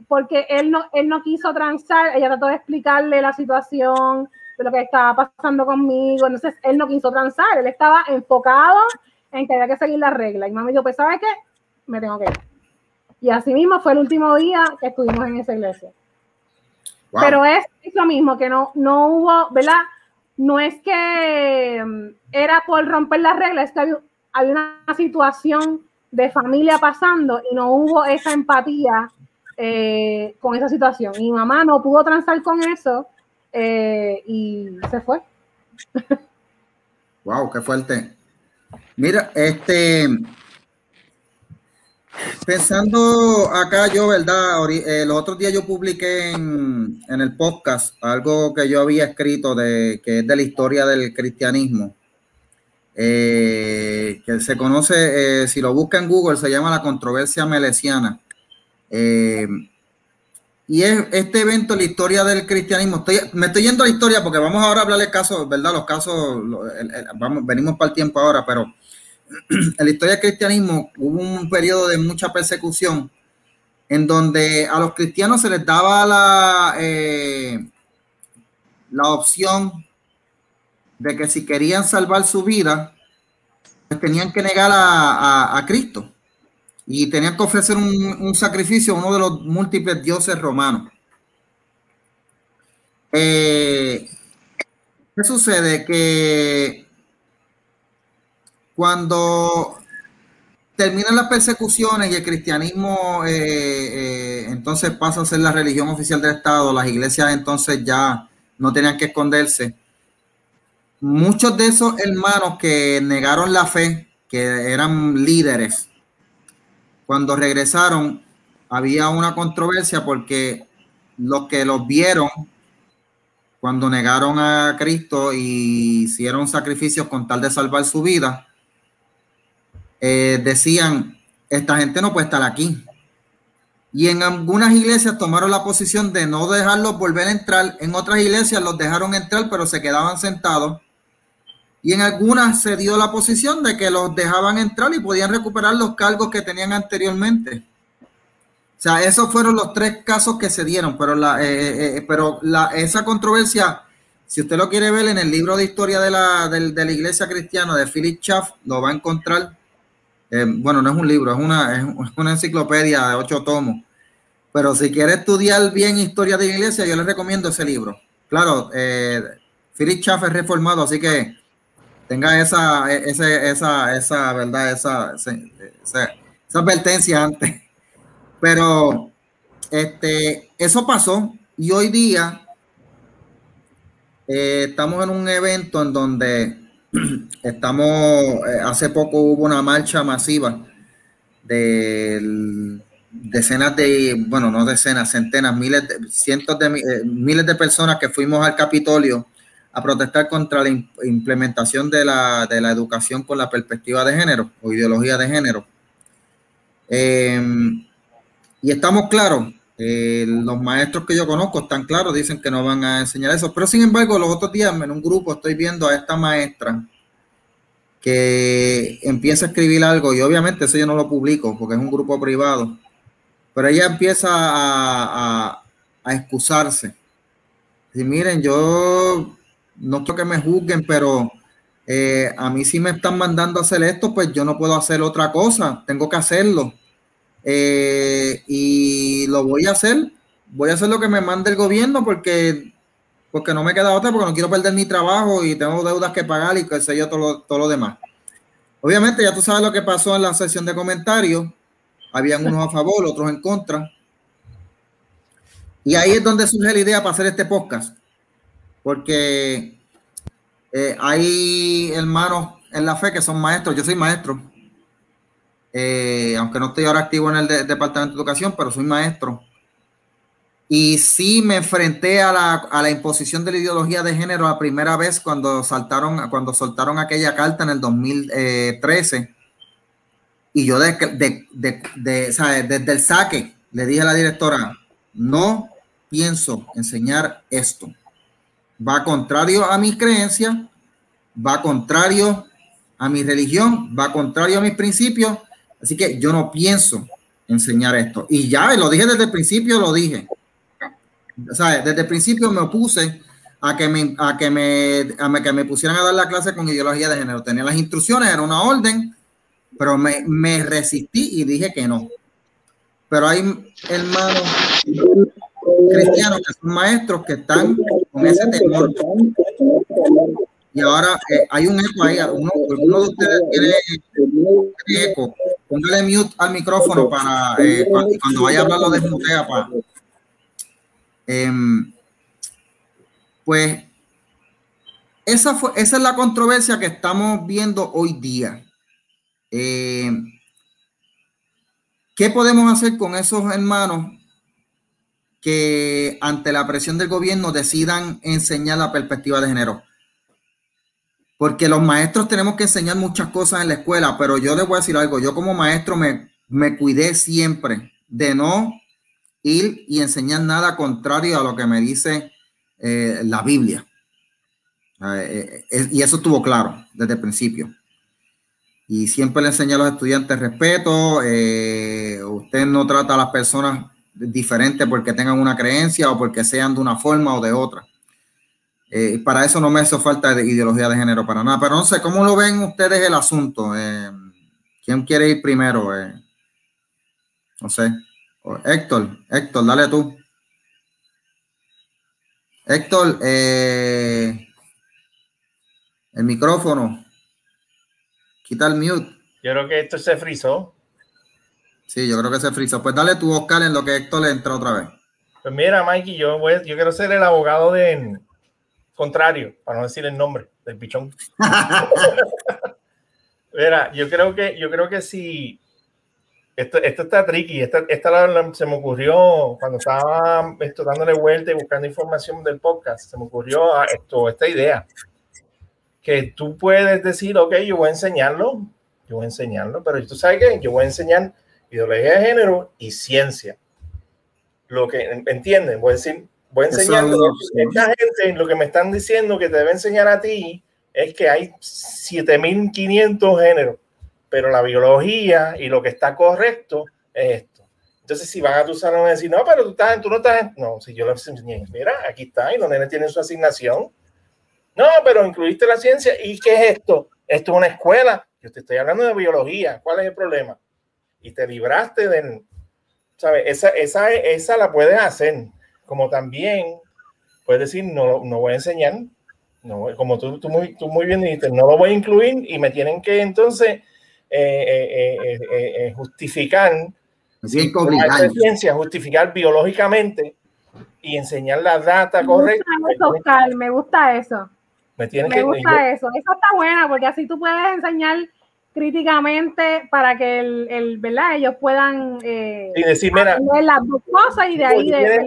porque él no, él no quiso transar, ella trató de explicarle la situación de lo que estaba pasando conmigo, entonces él no quiso transar, él estaba enfocado en que había que seguir la regla, y mami dijo, pues ¿sabes qué? Me tengo que ir. Y así mismo fue el último día que estuvimos en esa iglesia. Pero es eso mismo, que no, no hubo, ¿verdad? No es que mm, era por romper las reglas, es que había, había una situación de familia pasando y no hubo esa empatía eh, con esa situación. Mi mamá no pudo transar con eso eh, y se fue. Wow, qué fuerte. Mira, este, pensando acá yo, ¿verdad? Los otros días yo publiqué en, el podcast algo que yo había escrito de que es de la historia del cristianismo. Eh, que se conoce, eh, si lo busca en Google, se llama la controversia melesiana. Eh, y es este evento, la historia del cristianismo. me estoy yendo a la historia porque vamos ahora a hablar de casos, ¿verdad? Los casos, venimos para el tiempo ahora, pero en la historia del cristianismo hubo un periodo de mucha persecución en donde a los cristianos se les daba la, la opción de que si querían salvar su vida, pues tenían que negar a, Cristo y tenían que ofrecer un, sacrificio a uno de los múltiples dioses romanos. Eh, ¿Qué sucede? Que cuando terminan las persecuciones y el cristianismo eh, eh, entonces pasa a ser la religión oficial del Estado, las iglesias entonces ya no tenían que esconderse. Muchos de esos hermanos que negaron la fe, que eran líderes, cuando regresaron, había una controversia porque los que los vieron cuando negaron a Cristo y hicieron sacrificios con tal de salvar su vida, eh, decían, esta gente no puede estar aquí. Y en algunas iglesias tomaron la posición de no dejarlos volver a entrar, en otras iglesias los dejaron entrar, pero se quedaban sentados y en algunas se dio la posición de que los dejaban entrar y podían recuperar los cargos que tenían anteriormente. O sea, esos fueron los tres casos que se dieron, pero, la, eh, eh, pero la, esa controversia, si usted lo quiere ver en el libro de historia de la, de, la iglesia cristiana de Philip Schaff, lo va a encontrar. Bueno, no es un libro, es una, es una enciclopedia de ocho tomos. Pero si quiere estudiar bien historia de la iglesia, yo le recomiendo ese libro. Claro, Philip Schaff es reformado, así que tenga esa, esa, esa, esa verdad, esa, esa, advertencia antes. Pero este, eso pasó y hoy día eh, estamos en un evento en donde estamos, eh, hace poco hubo una marcha masiva de decenas de, bueno, no decenas, centenas, miles, de, cientos de eh, miles de personas que fuimos al Capitolio a protestar contra la implementación de la, educación con la perspectiva de género o ideología de género. Em, y estamos claros, eh, los maestros que yo conozco están claros, dicen que no van a enseñar eso, pero sin embargo los otros días en un grupo estoy viendo a esta maestra que empieza a escribir algo y obviamente eso yo no lo publico porque es un grupo privado, pero ella empieza a, excusarse. Y miren, yo no quiero que me juzguen, pero eh, a mí si me están mandando a hacer esto, pues yo no puedo hacer otra cosa, tengo que hacerlo. Eh, y lo voy a hacer, voy a hacer lo que me mande el gobierno porque, porque no me queda otra, porque no quiero perder mi trabajo y tengo deudas que pagar y que sé yo todo lo, todo demás. Obviamente ya tú sabes lo que pasó en la sesión de comentarios, habían unos a favor, otros en contra. Y ahí es donde surge la idea para hacer este podcast. Porque eh, hay hermanos en la fe que son maestros, yo soy maestro, eh, aunque no estoy ahora activo en el Departamento de Educación, pero soy maestro. Y sí me enfrenté a la, a la, imposición de la ideología de género la primera vez cuando saltaron, cuando soltaron aquella carta en el 2013. Y yo de, de, de, desde el saque le dije a la directora, no pienso enseñar esto. Va contrario a mis creencias, va contrario a mi religión, va contrario a mis principios, así que yo no pienso enseñar esto. Y ya lo dije desde el principio, lo dije. O sea, desde el principio me opuse a que me, a que me, a que me pusieran a dar la clase con ideología de género. Tenía las instrucciones, era una orden, pero me, me resistí y dije que no. Pero hay hermanos cristianos que son maestros que están con ese temor. Y ahora eh, hay un eco ahí. Uno, uno de ustedes tiene, eco. Póngale mute al micrófono para eh, cuando, vaya a hablar lo desmutea. Para, em, pues esa, fue, esa es la controversia que estamos viendo hoy día. Eh, ¿Qué podemos hacer con esos hermanos que ante la presión del gobierno decidan enseñar la perspectiva de género? Porque los maestros tenemos que enseñar muchas cosas en la escuela, pero yo les voy a decir algo, yo como maestro me, me cuidé siempre de no ir y enseñar nada contrario a lo que me dice eh, la Biblia. Eh, eh, y eso estuvo claro desde el principio. Y siempre le enseñé a los estudiantes respeto. usted no trata a las personas diferentes porque tengan una creencia o porque sean de una forma o de otra. Eh, para eso no me hace falta de ideología de género para nada. Pero no sé, ¿cómo lo ven ustedes el asunto? Eh, ¿Quién quiere ir primero? Eh, no sé. Héctor, Héctor, dale tú. Héctor, el micrófono. Quita el mute. Yo creo que esto se frizó. Sí, yo creo que se frizó. Pues dale tu Oscar en lo que Héctor le entra otra vez. Pues mira, Mikey, yo, voy, yo quiero ser el abogado de, contrario, para no decir el nombre del pichón. Mira, yo creo que, yo creo que si esto, esto está tricky, esta, esta se me ocurrió cuando estaba esto, dándole vuelta y buscando información del podcast, se me ocurrió ah, esto, esta idea, que tú puedes decir, ok, yo voy a enseñarlo, yo voy a enseñarlo, pero tú sabes que yo voy a enseñar ideología de género y ciencia. Lo que, ¿entienden? Voy a decir, voy a enseñar. Esta gente, lo que me están diciendo que te debe enseñar a ti es que hay 7500 géneros, pero la biología y lo que está correcto es esto. Entonces, si van a tu salón a decir, no, pero tú, estás, tú no estás. No, si yo les enseñé, mira, aquí está, y los nenes tienen su asignación. No, pero incluiste la ciencia. ¿Y qué es esto? Esto es una escuela. Yo te estoy hablando de biología. ¿Cuál es el problema? Y te libraste de. ¿Sabes? Esa, esa, esa la puedes hacer como también puedes decir, no, no voy a enseñar, no, como tú, tú, muy, tú muy bien dijiste, no lo voy a incluir y me tienen que entonces eh, eh, eh, justificar, ciencia, justificar biológicamente y enseñar la data correcta. me gusta eso. Me, me gusta eso. Eso está buena porque así tú puedes enseñar críticamente para que el, el ¿verdad? ellos puedan y decir, mira, las dos cosas y de ahí de,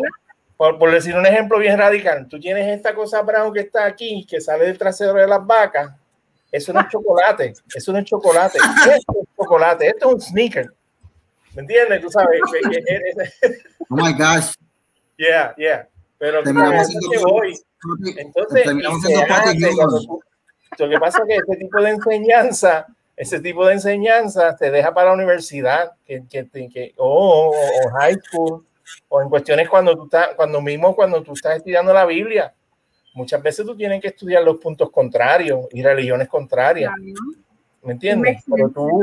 por, decir un ejemplo bien radical, tú tienes esta cosa brown que está aquí, que sale del trasero de las vacas, eso no es chocolate, eso no es chocolate, esto es chocolate, esto es un sneaker. ¿Me entiendes? Tú sabes. oh my gosh. Yeah, yeah. Pero voy. Entonces, lo que pasa es que este tipo de enseñanza, ese tipo de enseñanza te deja para la universidad, que, que, que o, o high school, o en cuestiones cuando tú estás, cuando mismo cuando tú estás estudiando la Biblia, muchas veces tú tienes que estudiar los puntos contrarios y religiones contrarias. ¿Me entiendes? Pero tú,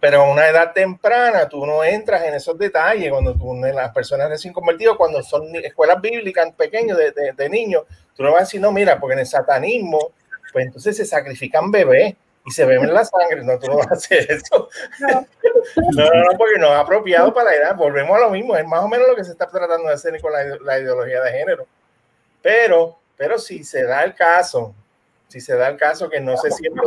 pero a una edad temprana tú no entras en esos detalles cuando tú, las personas recién convertidas, cuando son escuelas bíblicas pequeños de, de, de niños, tú no vas a decir, no, mira, porque en el satanismo, pues entonces se sacrifican bebés y se ven en la sangre. No, tú no vas a hacer eso. No. no, no, porque no es apropiado para la edad. Volvemos a lo mismo. Es más o menos lo que se está tratando de hacer con la, la ideología de género. Pero, pero si se da el caso, si se da el caso que no se siente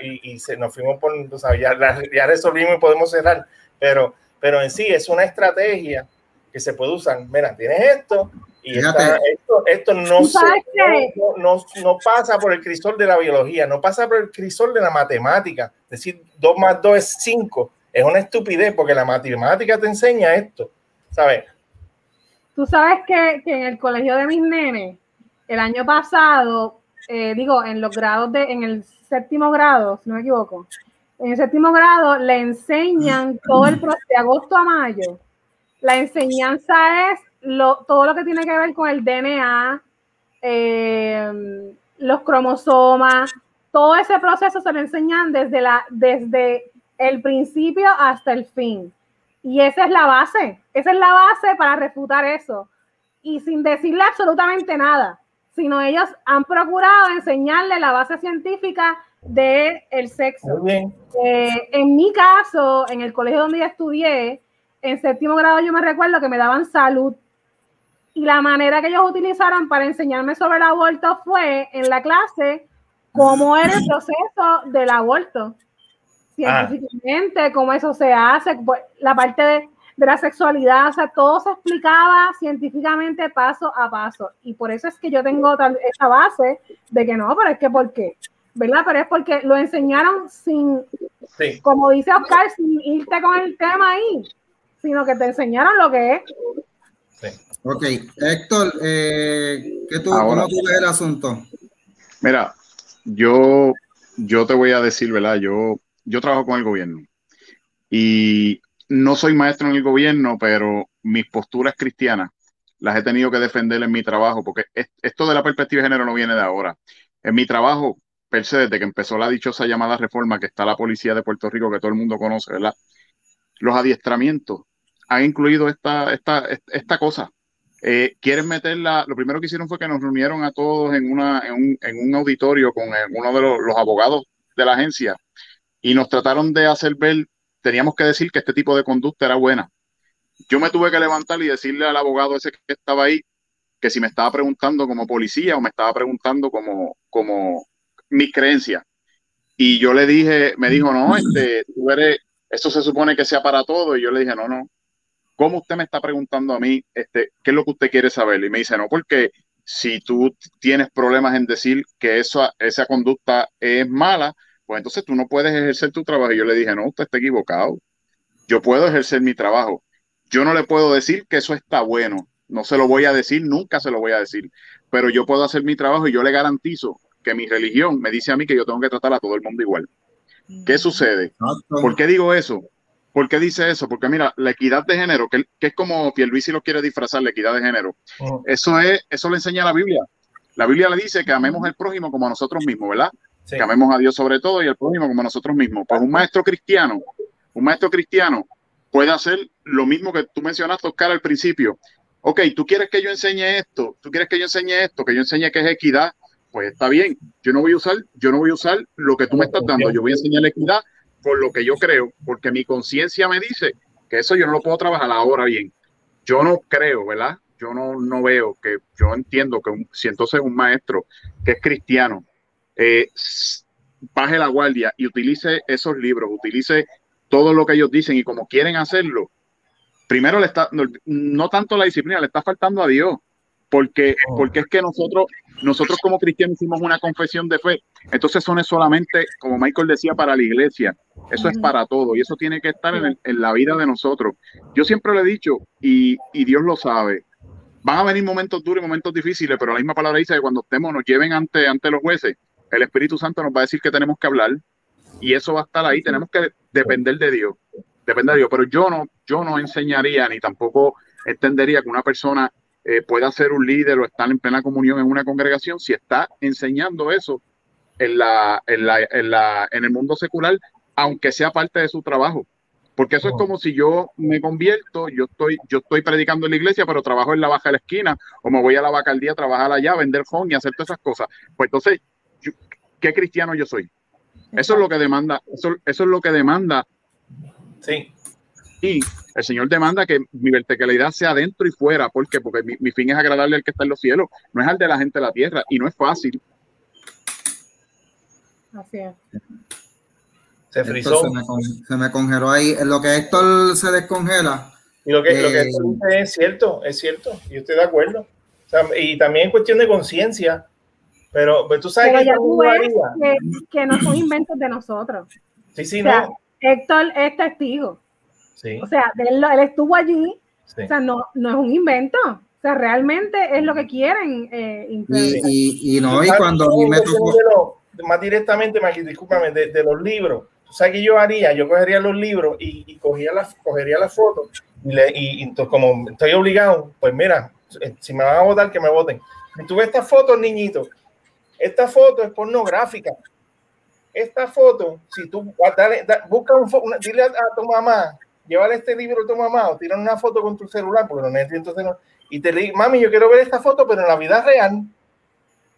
y, y se, nos fuimos por, o sea, ya, ya resolvimos y podemos cerrar, pero, pero en sí es una estrategia que se puede usar. Mira, tienes esto y esto, esto no, no, no, pasa por el crisol de la biología, no pasa por el crisol de la matemática. Es decir, 2 más 2 es 5. Es una estupidez porque la matemática te enseña esto, ¿sabes? Tú sabes que, que en el colegio de mis nenes, el año pasado, eh, digo, en los grados de, en el séptimo grado, si no me equivoco, en el séptimo grado le enseñan todo el proceso de agosto a mayo. La enseñanza es lo, todo lo que tiene que ver con el DNA, eh, los cromosomas, todo ese proceso se lo enseñan desde, la, desde el principio hasta el fin. Y esa es la base, esa es la base para refutar eso. Y sin decirle absolutamente nada sino ellos han procurado enseñarle la base científica del el sexo. Eh, en mi caso, en el colegio donde yo estudié, en séptimo grado yo me recuerdo que me daban salud y la manera que ellos utilizaron para enseñarme sobre el aborto fue en la clase cómo era el proceso del aborto. Ah. Científicamente, cómo eso se hace, pues, la parte de de la sexualidad, o sea, todo se explicaba científicamente paso a paso. Y por eso es que yo tengo esa base de que no, pero es que ¿por qué? ¿Verdad? Pero es porque lo enseñaron sin, como dice Oscar, sin irte con el tema ahí, sino que te enseñaron lo que es. Ok, Héctor, eh, ¿qué tú, ¿cómo tú ves el asunto? Mira, yo, yo te voy a decir, ¿verdad? Yo, yo trabajo con el gobierno y no soy maestro en el gobierno, pero mis posturas cristianas las he tenido que defender en mi trabajo, porque esto de la perspectiva de género no viene de ahora. En mi trabajo, per se, desde que empezó la dichosa llamada reforma, que está la policía de Puerto Rico, que todo el mundo conoce, ¿verdad? Los adiestramientos han incluido esta, esta, esta cosa. Eh, quieren meterla, lo primero que hicieron fue que nos reunieron a todos en, una, en, un, auditorio con uno de los abogados de la agencia y nos trataron de hacer ver teníamos que decir que este tipo de conducta era buena. Yo me tuve que levantar y decirle al abogado ese que estaba ahí que si me estaba preguntando como policía o me estaba preguntando como, como mis creencias. Y yo le dije, me dijo, no, este, tú eres, eso se supone que sea para todo. Y yo le dije, no, no. ¿Cómo usted me está preguntando a mí este, qué es lo que usted quiere saber? Y me dice, no, porque si tú tienes problemas en decir que eso, esa conducta es mala, pues entonces tú no puedes ejercer tu trabajo. Y yo le dije, no, usted está equivocado. Yo puedo ejercer mi trabajo. Yo no le puedo decir que eso está bueno. No se lo voy a decir, nunca se lo voy a decir. Pero yo puedo hacer mi trabajo y yo le garantizo que mi religión me dice a mí que yo tengo que tratar a todo el mundo igual. ¿Qué sucede? ¿Por qué digo eso? ¿Por qué dice eso? Porque mira, la equidad de género, que, es como Pierluisi lo quiere disfrazar, la equidad de género, eso es, eso le enseña la Biblia. La Biblia le dice que amemos al prójimo como a nosotros mismos, ¿verdad? que amemos a Dios sobre todo y al prójimo como nosotros mismos. Pues un maestro cristiano, un maestro cristiano puede hacer lo mismo que tú mencionaste, Oscar, al principio. Ok, tú quieres que yo enseñe esto, tú quieres que yo enseñe esto, que yo enseñe que es equidad, pues está bien. Yo no voy a usar, yo no voy a usar lo que tú me estás dando, yo voy a enseñar la equidad por lo que yo creo, porque mi conciencia me dice que eso yo no lo puedo trabajar ahora bien. Yo no creo, ¿verdad? Yo no, no veo que, yo entiendo que si entonces un maestro que es cristiano eh, baje la guardia y utilice esos libros, utilice todo lo que ellos dicen y como quieren hacerlo, primero le está, no, tanto la disciplina, le está faltando a Dios, porque, oh. porque es que nosotros, nosotros como cristianos hicimos una confesión de fe, entonces eso no es solamente, como Michael decía, para la iglesia, eso es para todo y eso tiene que estar en, la vida de nosotros. Yo siempre le he dicho, y, y Dios lo sabe, van a venir momentos duros y momentos difíciles, pero la misma palabra dice que cuando estemos, nos lleven ante, ante los jueces, el Espíritu Santo nos va a decir que tenemos que hablar y eso va a estar ahí. Tenemos que depender de Dios, depender de Dios. Pero yo no, yo no enseñaría ni tampoco entendería que una persona eh, pueda ser un líder o estar en plena comunión en una congregación si está enseñando eso en, la, en, la, en, la, en el mundo secular, aunque sea parte de su trabajo. Porque eso es como si yo me convierto, yo estoy, yo estoy predicando en la iglesia, pero trabajo en la baja de la esquina, o me voy a la bacaldía a trabajar allá, a vender phone y hacer todas esas cosas. Pues entonces ¿qué cristiano yo soy? Eso es lo que demanda, eso, es lo que demanda. Sí. Y el Señor demanda que mi verticalidad sea dentro y fuera. ¿Por qué? Porque mi, fin es agradarle al que está en los cielos, no es al de la gente de la tierra. Y no es fácil. Así es. Se frizó. Se me, se me congeló ahí. En lo que Héctor se descongela, Y lo que, lo que Eh, esto dice es cierto, es cierto. Yo estoy de acuerdo. O sea, y también es cuestión de conciencia. Pero, pero tú sabes Pero que tú que, que no son inventos de nosotros. Sí, sí, O sea, no. Héctor es testigo. Sí, O sea, él, lo- él estuvo allí. sí. O sea, no, no es un invento. O sea, realmente es lo que quieren eh, y, y, y no, y cuando a mí me tocó. más directamente, Maggie, discúlpame, de, de los libros. ¿Tú sabes qué yo haría? Yo cogería los libros y, y cogía las, cogería las fotos y, le, y, y entonces, como estoy obligado, pues mira, eh, si me van a votar, que me voten. Y tú ves estas fotos, niñito. Esta foto es pornográfica. Esta foto, si tú ah, dale, da- busca un una- dile a, a tu mamá, llévale este libro a tu mamá o tira una foto con tu celular, porque no necesito celular, y te digo, mami, yo quiero ver esta foto, pero en la vida real.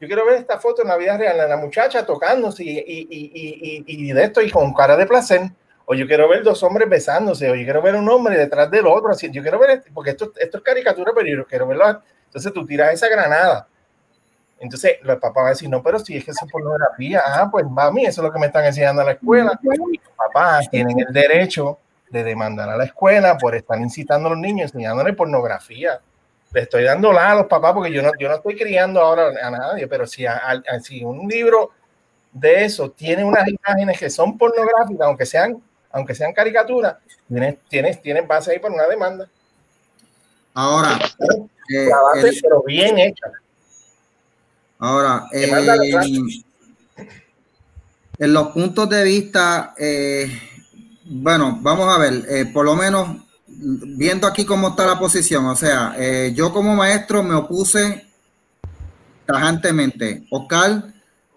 Yo quiero ver esta foto en la vida real, la, muchacha tocándose y, y, y, y, de esto y con cara de placer. O yo quiero ver dos hombres besándose, o yo quiero ver un hombre detrás del otro. Así, yo quiero ver, esto, porque esto, esto es caricatura, pero yo quiero verlo. Entonces tú tiras esa granada. Entonces el papá va a decir, no, pero si es que eso es pornografía, ah, pues mami, eso es lo que me están enseñando a la escuela. Los papás tienen el derecho de demandar a la escuela por estar incitando a los niños, enseñándoles pornografía. Le estoy dando la a los papás porque yo no, yo no estoy criando ahora a nadie, pero si, a- a- si un libro de eso tiene unas imágenes que son pornográficas, aunque sean, aunque sean caricaturas, tienes, tienes, tienes base ahí para una demanda. Ahora, eh, La base, el- pero bien hecha. ahora eh, en los puntos de vista, eh, bueno, vamos a ver, eh, por lo menos viendo aquí cómo está la posición, o sea, eh, yo como maestro me opuse tajantemente. Oscar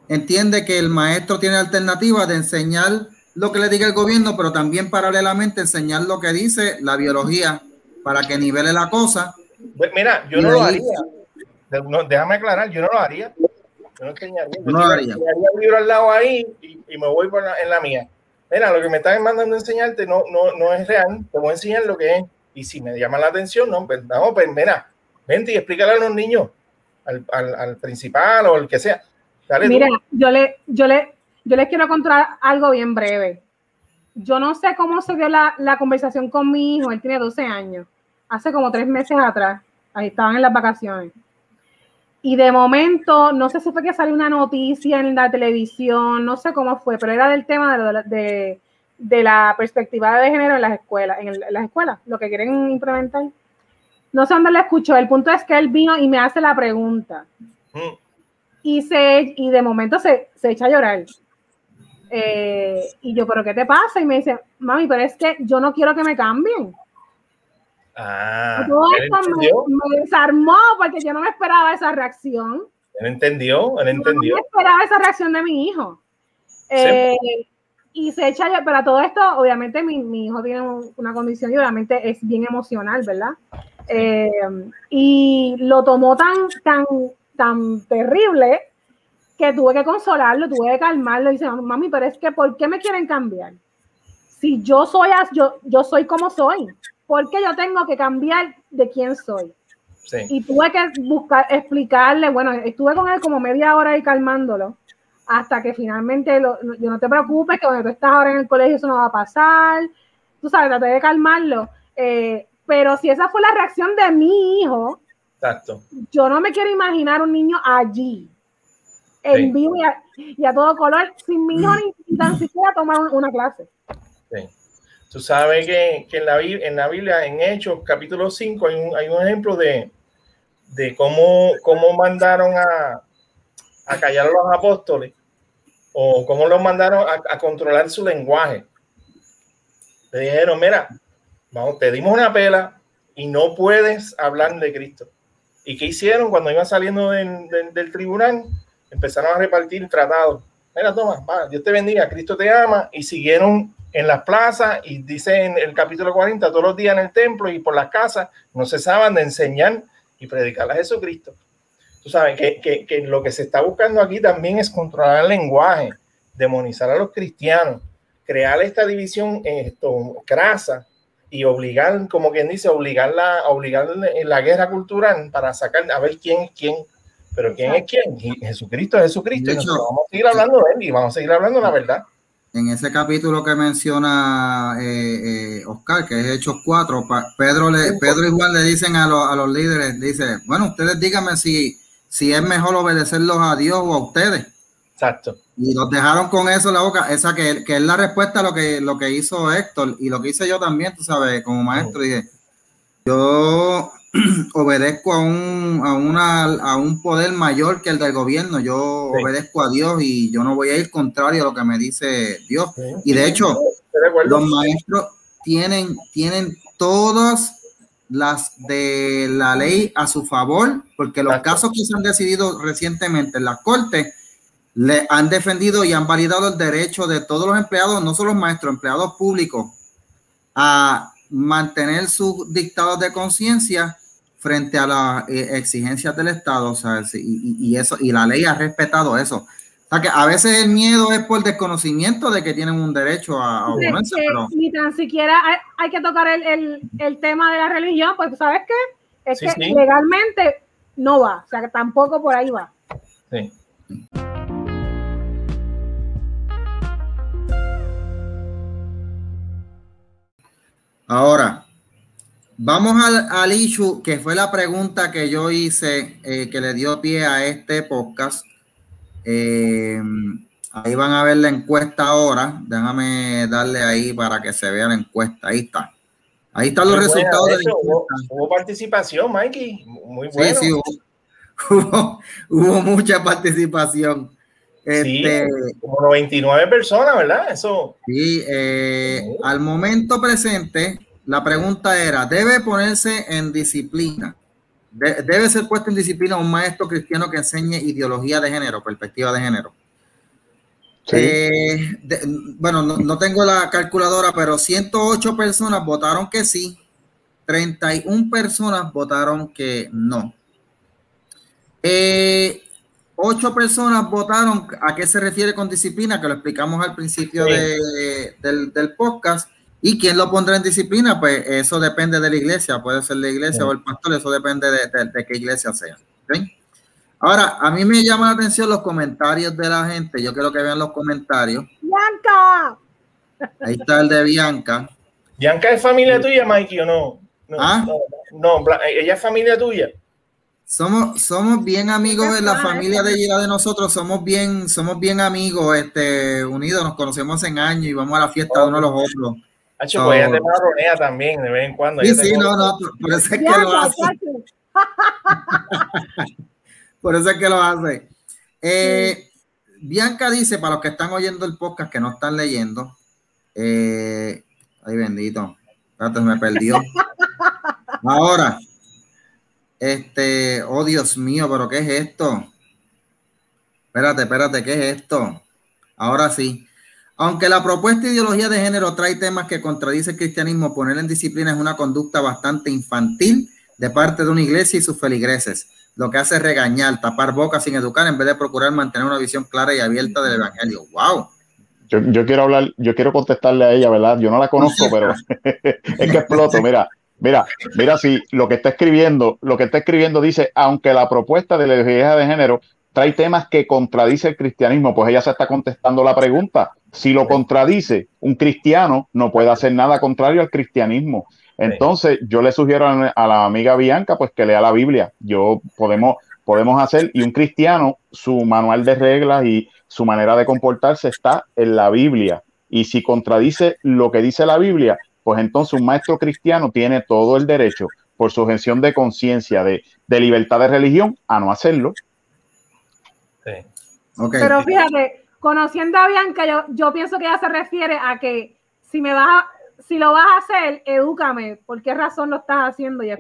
entiende que el maestro tiene alternativa de enseñar lo que le diga el gobierno, pero también paralelamente enseñar lo que dice la biología para que nivele la cosa. Pues Mira, yo no lo haría. No, déjame aclarar, yo no lo haría. Yo no enseñaría. Yo No lo haría. enseñaría el libro al lado ahí y, y me voy por la- en la mía. Mira, lo que me están mandando a enseñarte no, no, no es real. Te voy a enseñar lo que es. Y si me llama la atención, no, pues, no, pues mira, vente y explícale a los niños, al, al, al principal o el que sea. Dale tú. Mira, yo le, yo le, yo les quiero contar algo bien breve. Yo no sé cómo se dio la, la conversación con mi hijo, él tiene 12 años, hace como tres meses atrás, ahí estaban en las vacaciones. Y de momento, no sé si fue que salió una noticia en la televisión, no sé cómo fue, pero era del tema de, lo- de, de la perspectiva de género en las escuelas, en, el- en las escuelas, lo que quieren implementar. No sé dónde lo escuchó, el punto es que él vino y me hace la pregunta Mm, y, se, y de momento se, se echa a llorar. Eh, y yo, ¿pero qué te pasa? Y me dice, mami, pero es que yo no quiero que me cambien. Ah, todo esto me, desarmó porque yo no me esperaba esa reacción. él entendió, él Yo entendió. no me esperaba esa reacción de mi hijo. Eh, y se echa llorar, pero todo esto, obviamente, mi, mi hijo tiene un- una condición y obviamente es bien emocional, ¿verdad? Eh, y lo tomó tan, tan, tan terrible que tuve que consolarlo, tuve que calmarlo. Y dice, mami, pero es que, ¿por qué me quieren cambiar? Si yo soy, as- yo, yo soy como soy, ¿por qué yo tengo que cambiar de quién soy? Sí. Y tuve que buscar, explicarle, bueno, estuve con él como media hora ahí calmándolo, hasta que finalmente, lo, yo no te preocupes, que donde tú estás ahora en el colegio eso no va a pasar, tú sabes, traté de calmarlo, eh, pero si esa fue la reacción de mi hijo, Exacto. yo no me quiero imaginar un niño allí, en Sí. vivo y a, y a todo color, sin mi hijo ni, ni tan siquiera tomar un- una clase. Sí. Tú sabes que, en, la, Biblia, en Hechos, capítulo 5, hay un, ejemplo de, cómo, mandaron a, callar a los apóstoles o cómo los mandaron a, controlar su lenguaje. Le dijeron, mira, vamos, te dimos una pela y no puedes hablar de Cristo. ¿Y qué hicieron cuando iban saliendo del, del- del tribunal? Empezaron a repartir tratados. Mira, toma, va, Dios te bendiga, Cristo te ama. Y siguieron en las plazas y dice en el capítulo 40, todos los días en el templo y por las casas, no cesaban de enseñar y predicar a Jesucristo. Tú sabes que, que, que lo que se está buscando aquí también es controlar el lenguaje, demonizar a los cristianos, crear esta división esto, crasa y obligar, como quien dice, obligar la, obligar la guerra cultural para sacar a ver quién, quién, Pero ¿quién es quién? Jesucristo es Jesucristo. vamos a seguir hablando de él y vamos a seguir hablando la verdad. En ese capítulo que menciona eh, eh, Oscar, que es Hechos 4, Pedro, le, Pedro y Juan le dicen a, a los líderes, dice, bueno, ustedes díganme si, si es mejor obedecerlos a Dios o a ustedes. Exacto. Y los dejaron con eso en la boca, esa que, que, es la respuesta a lo que, lo que hizo Héctor y lo que hice yo también, tú sabes, como maestro, dije, yo obedezco a un, a, una, a un poder mayor que el del gobierno, yo obedezco a Dios y yo no voy a ir contrario a lo que me dice Dios. Y de hecho, los maestros tienen, tienen todas las de la ley a su favor, porque los casos que se han decidido recientemente en las cortes le han defendido y han validado el derecho de todos los empleados, no solo los maestros, empleados públicos, a mantener sus dictados de conciencia frente a las eh, exigencias del Estado, Y, eso, y la ley ha respetado eso. O sea que a veces el miedo es por desconocimiento de que tienen un derecho a, a pero... Ni tan siquiera hay, que tocar el, tema de la religión, pues ¿sabes qué? Es que legalmente no va, o sea que tampoco por ahí va. Sí. Ahora, vamos al, al, issue, que fue la pregunta que yo hice, eh, que le dio pie a este podcast. Eh, ahí van a ver la encuesta ahora. Déjame darle ahí para que se vea la encuesta. Ahí está. Ahí están los resultados de, la encuesta. Hubo, participación, Mikey. Muy bueno. Sí, sí, hubo, hubo, mucha participación. Este, como 99 personas, ¿verdad? Eso. Sí, eh, al momento presente, la pregunta era: ¿debe ponerse en disciplina? ¿Debe ser puesto en disciplina un maestro cristiano que enseñe ideología de género, perspectiva de género? Eh, bueno, no, tengo la calculadora, pero 108 personas votaron que sí, 31 personas votaron que no. Eh, Ocho personas votaron. ¿A qué se refiere con disciplina? Que lo explicamos al principio del, podcast. ¿Y quién lo pondrá en disciplina? Pues eso depende de la iglesia. Puede ser la iglesia o el pastor. Eso depende de, qué iglesia sea. Ahora, a mí me llama la atención los comentarios de la gente. Yo quiero que vean los comentarios. ¡Bianca! Ahí está el de Bianca. ¿Bianca es familia tuya, Mikey, o no? No, ¿Ah? no, ella es familia tuya. Somos, somos bien amigos de la familia de ella de nosotros, somos bien, somos bien amigos, este, unidos, nos conocemos en años y vamos a la fiesta de uno a los otros. Hacho, pues ella te maronea también de vez en cuando. Sí, sí, no, no, por eso es que lo hace. por eso es que lo hace. Eh, Bianca dice, para los que están oyendo el podcast que no están leyendo, eh, ay bendito, espérate, me perdió. Ahora, este, oh Dios mío, pero ¿qué es esto? Espérate, espérate, ¿qué es esto? Ahora sí. Aunque la propuesta de ideología de género trae temas que contradice el cristianismo, poner en disciplina es una conducta bastante infantil de parte de una iglesia y sus feligreses. Lo que hace es regañar, tapar bocas sin educar en vez de procurar mantener una visión clara y abierta del evangelio. ¡Wow! Yo, yo quiero hablar, yo quiero contestarle a ella, ¿verdad? Yo no la conozco, pero es que exploto. Mira, Mira, mira, si lo que está escribiendo, lo que está escribiendo dice, aunque la propuesta de la ideología de género trae temas que contradice el cristianismo, pues ella se está contestando la pregunta. Si lo contradice, un cristiano no puede hacer nada contrario al cristianismo. Entonces, yo le sugiero a la amiga Bianca, pues que lea la Biblia. Yo podemos, podemos hacer, y un cristiano, su manual de reglas y su manera de comportarse está en la Biblia. Y si contradice lo que dice la Biblia, pues entonces un maestro cristiano tiene todo el derecho, por su gestión de conciencia, de, libertad de religión, a no hacerlo. Pero fíjate, conociendo a Bianca, yo, yo pienso que ella se refiere a que si me vas a, si lo vas a hacer, edúcame. ¿Por qué razón lo estás haciendo? es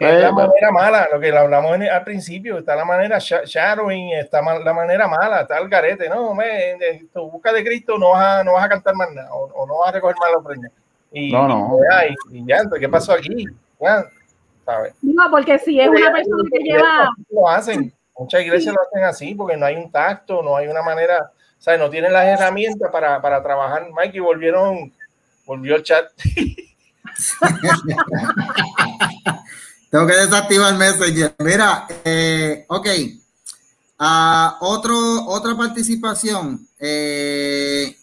la manera mala, lo que hablamos al principio. Está la manera shadowing, está la manera mala, está el garete. No, me, tu busca de Cristo no vas a, no vas a cantar más nada o, no vas a recoger más la ofrenda. Y, no, no. Y, ya, ¿qué pasó aquí? No, porque si es una persona que lleva. Lo hacen. Muchas iglesias lo hacen así porque no hay un tacto, no hay una manera, o sea, no tienen las herramientas para, para trabajar. Mikey volvieron, volvió el chat. Tengo que desactivar Messenger. Mira, eh, ok. Ah, otro, otra participación. Eh,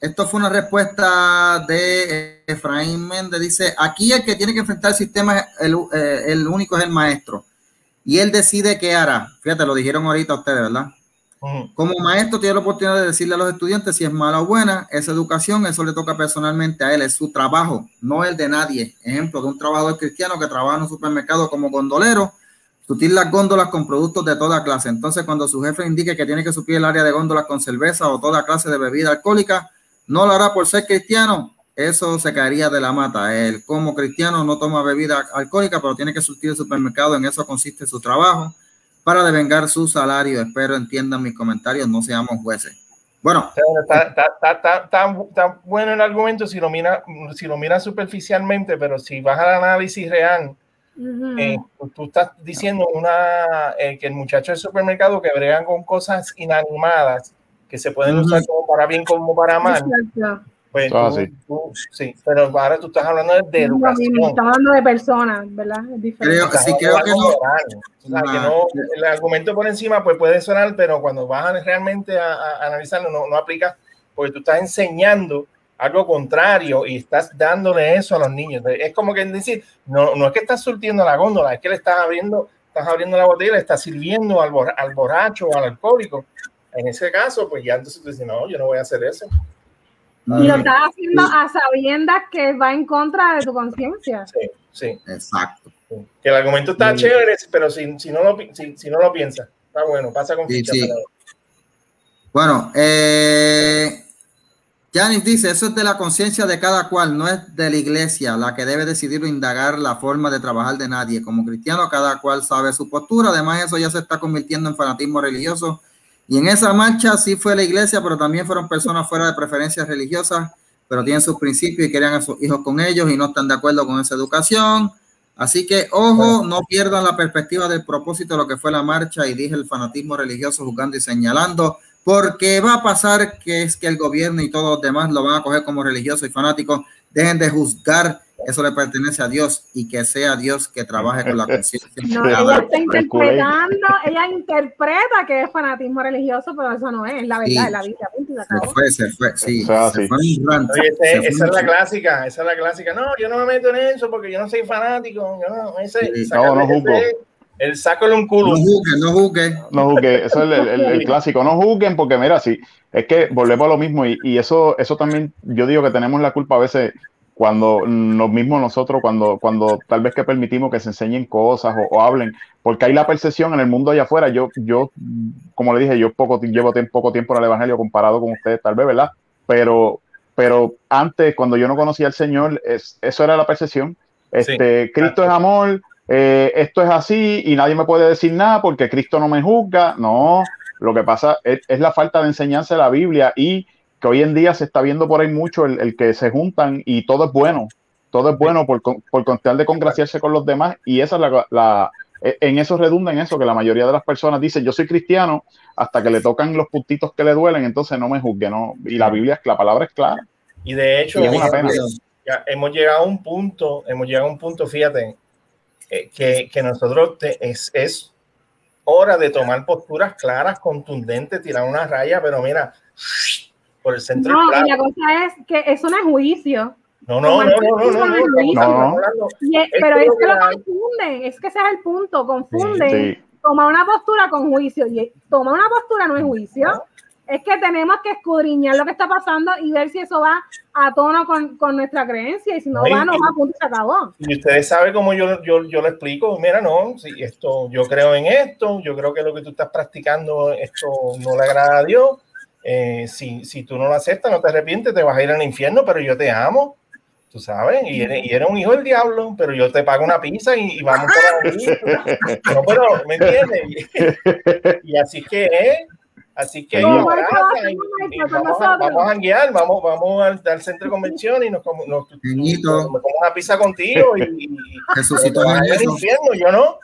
esto fue una respuesta de Efraín Méndez. Dice, aquí el que tiene que enfrentar el sistema, el, eh, el único es el maestro. Y él decide qué hará. Fíjate, lo dijeron ahorita ustedes, ¿verdad? Como maestro tiene la oportunidad de decirle a los estudiantes si es mala o buena, esa educación, eso le toca personalmente a él, es su trabajo, no el de nadie. Ejemplo de un trabajador cristiano que trabaja en un supermercado como gondolero, sutil las góndolas con productos de toda clase. Entonces, cuando su jefe indique que tiene que suplir el área de góndolas con cerveza o toda clase de bebida alcohólica, no lo hará por ser cristiano, eso se caería de la mata. Él como cristiano no toma bebida alcohólica, pero tiene que surtir el supermercado, en eso consiste su trabajo para devengar su salario. Espero entiendan mis comentarios, no seamos jueces. Bueno, está, bueno el argumento si lo mira si lo miras superficialmente, pero si vas al análisis real, eh, tú estás diciendo una eh, que el muchacho del supermercado que bregan con cosas inanimadas que se pueden usar como para bien como para mal. Pues ah, sí. pero ahora tú estás hablando de, educación. Estamos hablando de personas, ¿verdad? Es Creo, sí, creo que no. O sea, que no. El argumento por encima pues puede sonar, pero cuando vas realmente a, analizarlo no, no aplica, porque tú estás enseñando algo contrario y estás dándole eso a los niños. Es como que decir, no, no es que estás surtiendo la góndola, es que le estás abriendo, estás abriendo la botella, le estás sirviendo al, al borracho o al alcohólico. En ese caso, pues ya entonces tú dices, no, yo no voy a hacer eso. Y lo estás haciendo a sabiendas que va en contra de tu conciencia. Sí, sí. Exacto. Que el argumento está chévere, pero si, si, no lo, si, si, no lo piensa, está bueno, pasa con ficha. Sí, Bueno, eh, Janis dice, eso es de la conciencia de cada cual, no es de la iglesia la que debe decidir o indagar la forma de trabajar de nadie. Como cristiano, cada cual sabe su postura. Además, eso ya se está convirtiendo en fanatismo religioso y en esa marcha sí fue la iglesia, pero también fueron personas fuera de preferencias religiosas, pero tienen sus principios y querían a sus hijos con ellos y no están de acuerdo con esa educación. Así que, ojo, no pierdan la perspectiva del propósito de lo que fue la marcha y dije el fanatismo religioso juzgando y señalando, porque va a pasar que es que el gobierno y todos los demás lo van a coger como religioso y fanático. Dejen de juzgar eso le pertenece a Dios y que sea Dios que trabaje con la conciencia. No, ella está interpretando, ella interpreta que es fanatismo religioso, pero eso no es, la verdad, la Biblia. Se fue, se fue, sí. Se fue esa es la clásica, esa es la clásica. No, yo no me meto en eso porque yo no soy fanático. Yo no, ese, no, no juzgo. El saco de un culo. No juzguen, no juzguen. No juzguen, eso es el, el, clásico. No juzguen porque, mira, sí, es que volvemos a lo mismo y, y, eso, eso también, yo digo que tenemos la culpa a veces cuando los mismos nosotros, cuando, cuando tal vez que permitimos que se enseñen cosas o, hablen, porque hay la percepción en el mundo allá afuera. Yo, yo, como le dije, yo poco, llevo poco tiempo en el Evangelio comparado con ustedes, tal vez, ¿verdad? Pero, pero antes, cuando yo no conocía al Señor, es, eso era la percepción. Este, Cristo es amor, eh, esto es así y nadie me puede decir nada porque Cristo no me juzga. No, lo que pasa es, es la falta de enseñanza de la Biblia y que hoy en día se está viendo por ahí mucho el, que se juntan y todo es bueno, todo es bueno por, por contar de congraciarse con los demás y esa es la, e, en eso redunda en eso, que la mayoría de las personas dicen yo soy cristiano hasta que le tocan los puntitos que le duelen, entonces no me juzgue, ¿no? Y la Biblia, la palabra es clara. Y de hecho, Ya hemos llegado a un punto, hemos llegado a un punto, fíjate, eh, que, que, nosotros es, es hora de tomar posturas claras, contundentes, tirar una raya, pero mira, por el centro. No, y la cosa es que eso no es juicio. No, no, no, no, no, no, Pero es que lo confunden, es que ese es el punto, confunden tomar una postura con juicio y tomar una postura no es juicio. Es que tenemos que escudriñar lo que está pasando y ver si eso va a tono con, con nuestra creencia y si no va, no va, punto se acabó. Y ustedes saben cómo yo, yo, yo lo explico, mira, no, si esto, yo creo en esto, yo creo que lo que tú estás practicando, esto no le agrada a Dios, eh, si, si, tú no lo aceptas, no te arrepientes, te vas a ir al infierno, pero yo te amo, tú sabes, y eres, y eres un hijo del diablo, pero yo te pago una pizza y, vamos por ahí. No, pero, ¿me entiendes? Y, así que ¿eh? Así que vamos, a janguear, vamos, vamos al, al, centro de convención y nos comemos una pizza contigo y, y Jesucito al infierno, yo no.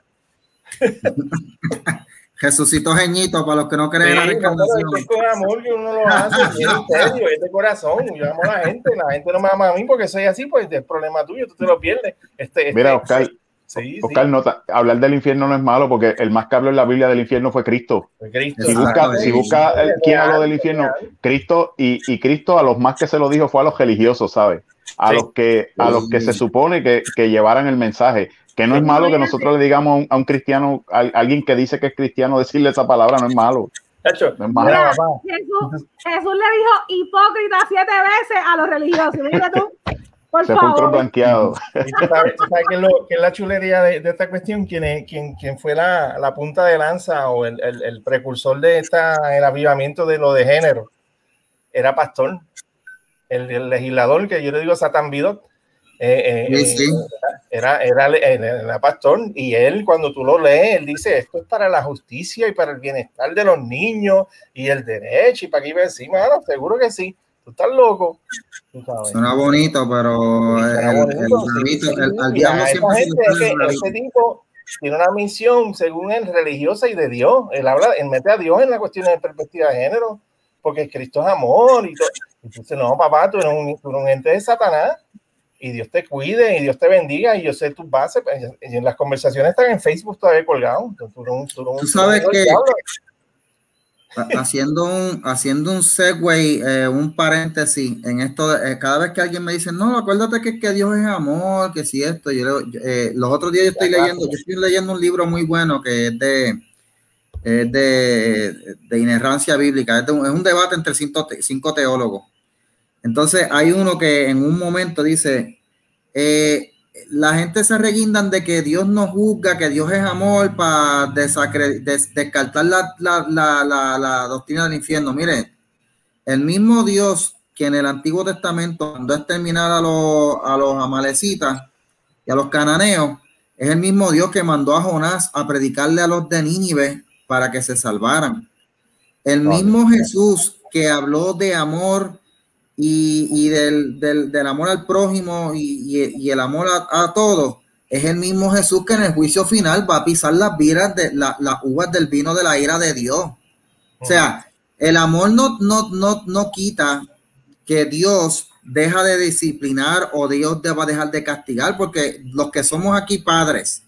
Jesucito Geñito, para los que no creen en la reencarnación. Es con amor que uno lo hace, en serio, es de corazón. Yo amo a la gente, la gente no me ama a mí porque soy así, pues es problema tuyo, tú te lo pierdes. Este, este, Mira, Oscar. Sí, Oscar, nota, hablar del infierno no es malo porque el más que habló en la Biblia del infierno fue Cristo. Cristo. Si busca, si busca quién habló del infierno, Cristo y, y, Cristo a los más que se lo dijo fue a los religiosos, ¿sabes? A los que a los que se supone que, que llevaran el mensaje. Que no es malo que nosotros le digamos a un, cristiano, a, alguien que dice que es cristiano, decirle esa palabra, no es malo. Jesús, Jesús, le dijo hipócrita siete veces a los religiosos. Mira tú, por Se favor. blanqueado. ¿Sabes, qué, es es la chulería de, de esta cuestión? ¿Quién, es, quién, quién fue la, la, punta de lanza o el, el, el, precursor de esta, el avivamiento de lo de género? Era pastor. El, el legislador que yo le digo Satan Bidot eh, eh, era, era, era, pastor y él cuando tú lo lees, él dice, esto es para la justicia y para el bienestar de los niños y el derecho y para que iba encima, seguro que sí, tú estás loco. Suena bonito, pero ese tipo tiene una misión, según él, religiosa y de Dios. Él habla, él mete a Dios en la cuestión de perspectiva de género, porque Cristo es amor y todo. Entonces, no, papá, tú eres un, tú eres un ente de Satanás y Dios te cuide y Dios te bendiga y yo sé tus bases. Pues, y en las conversaciones están en Facebook todavía colgados. Tú, sabes que haciendo un, haciendo un segue, eh, un paréntesis en esto, eh, cada vez que alguien me dice, no, acuérdate que, que Dios es amor, que si esto, yo, eh, los otros días yo estoy leyendo, yo estoy leyendo un libro muy bueno que es de, de, de inerrancia bíblica, es, un debate entre cinco, cinco teólogos entonces hay uno que en un momento dice, eh, la gente se reguindan de que Dios no juzga, que Dios es amor para descartar la, la, doctrina del infierno. Mire, el mismo Dios que en el Antiguo Testamento cuando es terminar a los, a los amalecitas y a los cananeos, es el mismo Dios que mandó a Jonás a predicarle a los de Nínive para que se salvaran. El mismo Jesús que habló de amor y, del, amor al prójimo y, el amor a, todos, es el mismo Jesús que en el juicio final va a pisar las viras de las uvas del vino de la ira de Dios. O sea, el amor no, no, no, no quita que Dios deja de disciplinar o Dios va a dejar de castigar, porque los que somos aquí padres,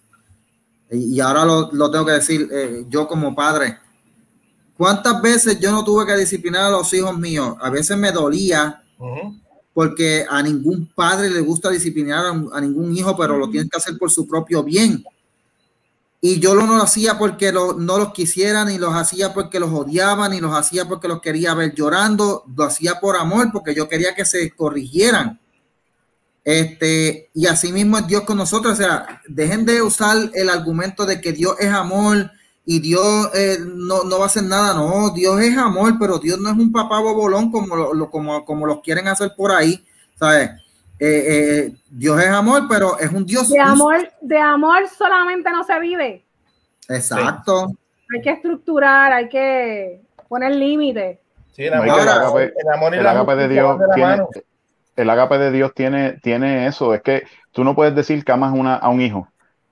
y ahora lo, tengo que decir eh, yo como padre, ¿Cuántas veces yo no tuve que disciplinar a los hijos míos? A veces me dolía porque a ningún padre le gusta disciplinar a, ningún hijo, pero lo tienen que hacer por su propio bien. Y yo no lo hacía porque no los quisiera, ni los hacía porque los odiaba, ni los hacía porque los quería ver llorando, lo hacía por amor, porque yo quería que se corrigieran. Este, y así mismo es Dios con nosotros. O sea, dejen de usar el argumento de que Dios es amor, y Dios eh, no, va a hacer nada, no, Dios es amor, pero Dios no es un papá bobolón como, lo, como, como los quieren hacer por ahí, ¿sabes? Eh, eh, Dios es amor, pero es un Dios. De amor, de amor solamente no se vive. Exacto. Hay que estructurar, hay que poner límites. Sí, el amor, el agape, el agape de Dios tiene, el agape de Dios tiene, tiene eso, es que tú no puedes decir que amas una, a un hijo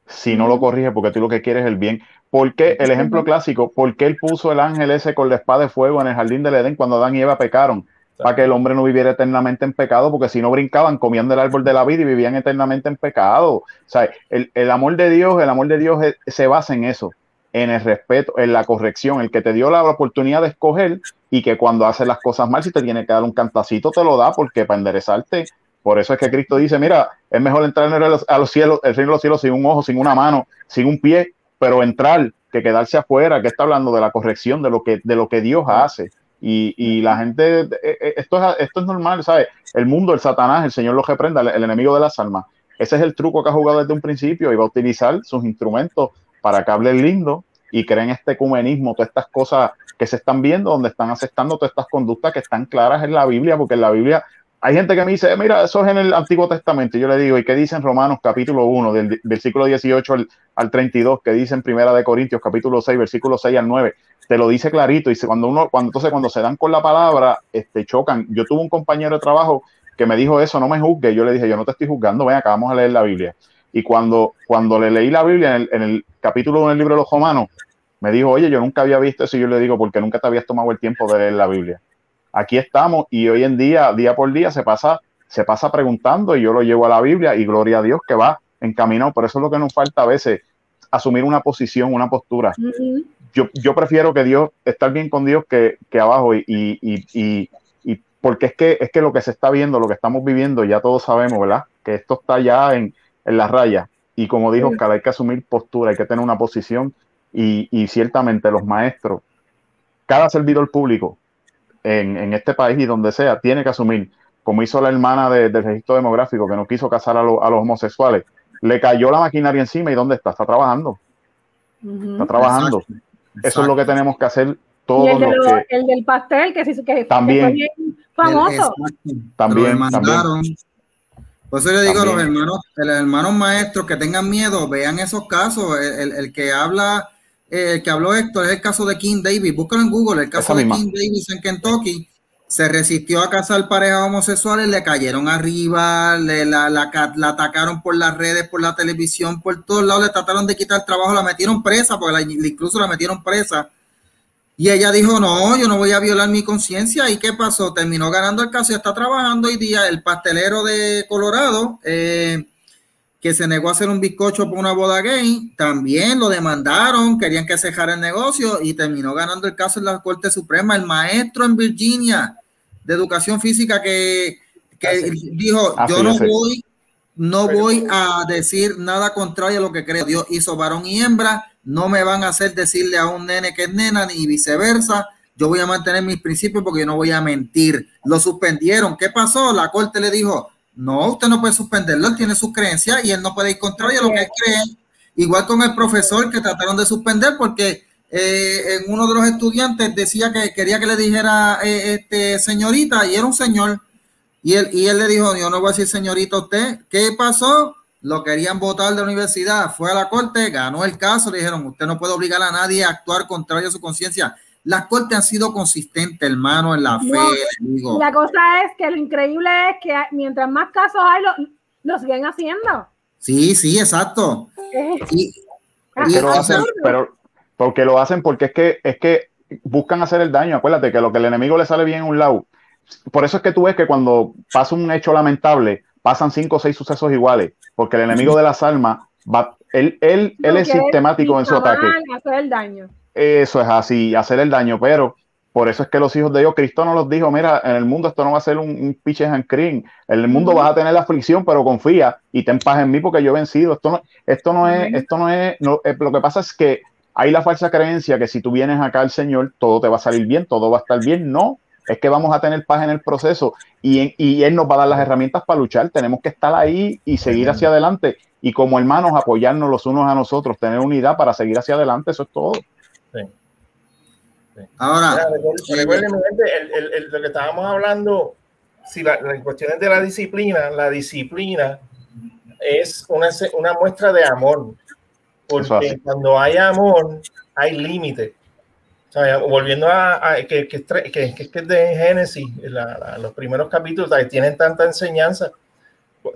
si no lo corrige porque tú lo que quieres es el bien. ¿Por qué? El ejemplo clásico, ¿por qué él puso el ángel ese con la espada de fuego en el jardín del Edén cuando Adán y Eva pecaron? Para que el hombre no viviera eternamente en pecado, porque si no brincaban, comían del árbol de la vida y vivían eternamente en pecado. O sea, el, el amor de Dios, el amor de Dios se basa en eso, en el respeto, en la corrección, el que te dio la oportunidad de escoger y que cuando haces las cosas mal, si te tiene que dar un cantacito, te lo da, porque para enderezarte, por eso es que Cristo dice, mira, es mejor entrar en el, a los cielos, el reino de los cielos sin un ojo, sin una mano, sin un pie, pero entrar que quedarse afuera, que está hablando de la corrección, de lo que, Dios hace. Y, la gente, eh, eh, esto es, normal, ¿sabes? El mundo, el Satanás, el Señor lo reprenda, el, enemigo de las almas. Ese es el truco que ha jugado desde un principio y va a utilizar sus instrumentos para que lindo y creen este ecumenismo, todas estas cosas que se están viendo, donde están aceptando todas estas conductas que están claras en la Biblia, porque en la Biblia hay gente que me dice, mira, eso es en el Antiguo Testamento. Y yo le digo, ¿y qué dice en Romanos capítulo 1, del versículo 18 al, al 32? ¿Qué dice en Primera de Corintios capítulo 6, versículo 6 al 9? Te lo dice clarito. Y cuando uno, cuando, entonces cuando se dan con la palabra, este, chocan. Yo tuve un compañero de trabajo que me dijo eso, no me juzgue. Yo le dije, yo no te estoy juzgando, ven acá, vamos a leer la Biblia. Y cuando, cuando le leí la Biblia en el, en el capítulo 1 del libro de los Romanos, me dijo, oye, yo nunca había visto eso. Y yo le digo, porque nunca te habías tomado el tiempo de leer la Biblia. Aquí estamos y hoy en día, día por día, se pasa se pasa preguntando y yo lo llevo a la Biblia y gloria a Dios que va encaminados. Por eso es lo que nos falta a veces, asumir una posición, una postura. yo, yo prefiero que Dios, estar bien con Dios que, que abajo y, y, y, y, porque es que, es que lo que se está viendo, lo que estamos viviendo, ya todos sabemos, ¿verdad? Que esto está ya en, en la raya. Y como dijo Oscar, hay que asumir postura, hay que tener una posición y, y ciertamente los maestros, cada servidor público en, en, este país y donde sea, tiene que asumir, como hizo la hermana de, del registro demográfico que no quiso casar a, lo, a los homosexuales, le cayó la maquinaria encima y ¿dónde está? Está trabajando. Está trabajando. Eso es lo que tenemos que hacer todos. Y el, de lo, que, el del pastel, que, que, también, que fue famoso. también, también. Por eso le digo también. a los hermanos, los hermanos maestros que tengan miedo, vean esos casos. El, el, el que habla, eh, el que habló Héctor es el caso de King Davis. Búscalo en Google, el caso Esa de misma. King Davis en Kentucky se resistió a casar parejas homosexuales, le cayeron arriba, le, la, la, la, atacaron por las redes, por la televisión, por todos lados, le trataron de quitar el trabajo, la metieron presa, porque la, incluso la metieron presa. Y ella dijo, no, yo no voy a violar mi conciencia. ¿Y qué pasó? Terminó ganando el caso y está trabajando hoy día el pastelero de Colorado, eh, que se negó a hacer un bizcocho por una boda gay, también lo demandaron, querían que cejara el negocio y terminó ganando el caso en la Corte Suprema. El maestro en Virginia de educación física que, que dijo, yo no voy, no voy a decir nada contrario a lo que creo. Dios hizo varón y hembra, no me van a hacer decirle a un nene que es nena ni viceversa. Yo voy a mantener mis principios porque yo no voy a mentir. Lo suspendieron. ¿Qué pasó? La corte le dijo, no, usted no puede suspenderlo, él tiene sus creencias y él no puede ir contrario a lo que él cree. Igual con el profesor que trataron de suspender porque eh, en uno de los estudiantes decía que quería que le dijera eh, este señorita y era un señor y él, y él le dijo yo no voy a decir señorita a usted ¿qué pasó? lo querían votar de la universidad fue a la corte, ganó el caso le dijeron usted no puede obligar a nadie a actuar contrario a su conciencia las cortes han sido consistentes hermano en la fe no, digo. la cosa es que lo increíble es que mientras más casos hay lo, lo siguen haciendo sí, sí, exacto y, y, pero, hacen, pero porque lo hacen porque es que, es que buscan hacer el daño. Acuérdate que lo que el enemigo le sale bien en un lado. Por eso es que tú ves que cuando pasa un hecho lamentable, pasan cinco o seis sucesos iguales, porque el enemigo de las almas va, él, él, él es sistemático en su ataque. Hacer el daño. Eso es así, hacer el daño, pero por eso es que los hijos de Dios, Cristo no los dijo, mira, en el mundo esto no va a ser un, un pitches and cream, en el mundo vas a tener la aflicción, pero confía y ten paz en mí porque yo he vencido. Esto no, esto no es, esto no es, no, eh, lo que pasa es que hay la falsa creencia que si tú vienes acá al Señor, todo te va a salir bien, todo va a estar bien. No, es que vamos a tener paz en el proceso y, en, y Él nos va a dar las herramientas para luchar. Tenemos que estar ahí y seguir hacia adelante. Y como hermanos, apoyarnos los unos a nosotros, tener unidad para seguir hacia adelante, eso es todo. Sí. Sí. Ahora, recuerden, el, el, el, lo que estábamos hablando, si la, la cuestión de la disciplina, la disciplina es una, una muestra de amor porque cuando hay amor, hay límite. O sea, volviendo a, a que, que, que, que, es de Génesis, la, la, los primeros capítulos que tienen tanta enseñanza.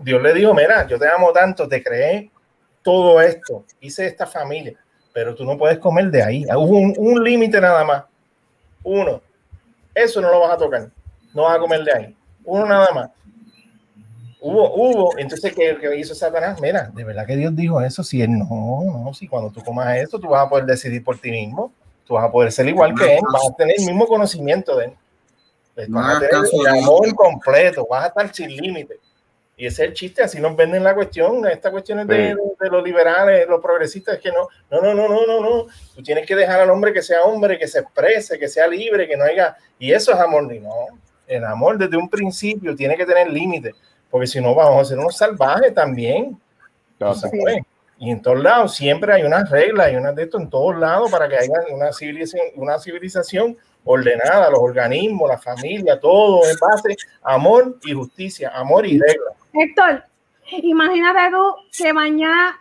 Dios le dijo, mira, yo te amo tanto, te creé todo esto, hice esta familia, pero tú no puedes comer de ahí. Hubo un, un límite nada más. Uno. Eso no lo vas a tocar. No vas a comer de ahí. Uno nada más. Hubo, hubo, entonces, ¿qué, ¿qué, hizo Satanás? Mira, de verdad que Dios dijo eso, si él no, no, si cuando tú comas eso, tú vas a poder decidir por ti mismo, tú vas a poder ser igual que él, vas a tener el mismo conocimiento de él, vas a tener el amor completo, vas a estar sin límite. Y ese es el chiste, así nos venden la cuestión, esta cuestión es de, de, de, los liberales, los progresistas, es que no, no, no, no, no, no, no, tú tienes que dejar al hombre que sea hombre, que se exprese, que sea libre, que no haya, y eso es amor, no, el amor desde un principio tiene que tener límites porque si no vamos a ser unos salvajes también. Sí. Y en todos lados siempre hay unas reglas y unas de esto en todos lados para que haya una civilización, una civilización ordenada, los organismos, la familia, todo en base amor y justicia, amor y reglas. Héctor, imagínate tú que mañana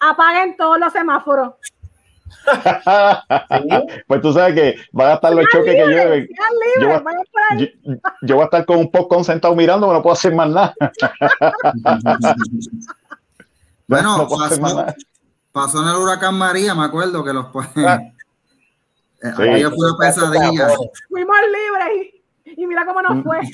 apaguen todos los semáforos. pues tú sabes que van a estar los choques libre, que llueven. Yo, yo, yo, voy a estar con un poco sentado mirando, no puedo hacer más nada. bueno, no pasó, nada. pasó, en el huracán María, me acuerdo que los ah. sí. fue una pesadilla. Fuimos libres. Y mira cómo nos fue.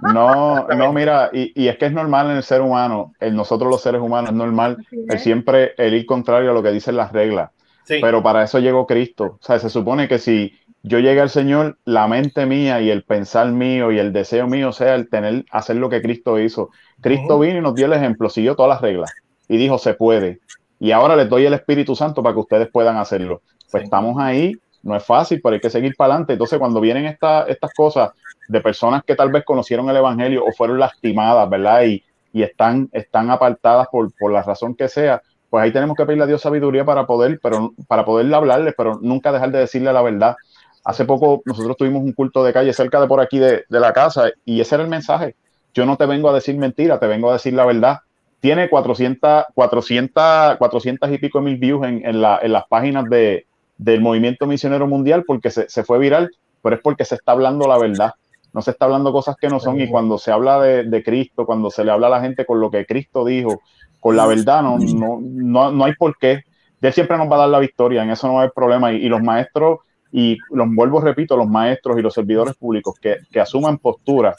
No, no, mira, y, y, es que es normal en el ser humano, en nosotros los seres humanos, es normal el siempre el ir contrario a lo que dicen las reglas. Sí. Pero para eso llegó Cristo. O sea, se supone que si yo llegué al Señor, la mente mía y el pensar mío y el deseo mío sea el tener, hacer lo que Cristo hizo. Cristo vino y nos dio el ejemplo, siguió todas las reglas y dijo, se puede. Y ahora les doy el Espíritu Santo para que ustedes puedan hacerlo. Pues estamos ahí, no es fácil, pero hay que seguir para adelante. Entonces, cuando vienen esta, estas cosas de personas que tal vez conocieron el Evangelio o fueron lastimadas, ¿verdad? Y, y están, están apartadas por, por la razón que sea, pues ahí tenemos que pedirle a Dios sabiduría para poder, pero para hablarles, pero nunca dejar de decirle la verdad Hace poco nosotros tuvimos un culto de calle cerca de por aquí de, la casa y ese era el mensaje. Yo no te vengo a decir mentira, te vengo a decir la verdad. Tiene 400, 400, 400 y pico mil views en, en, las páginas de, del movimiento misionero mundial porque se, fue viral, pero es porque se está hablando la verdad. No se está hablando cosas que no son y cuando se habla de, Cristo, cuando se le habla a la gente con lo que Cristo dijo, con la verdad, no, no, no, hay por qué. Él siempre nos va a dar la victoria, en eso no hay problema. y los maestros y los vuelvo, repito, los maestros y los servidores públicos que, que, asuman postura,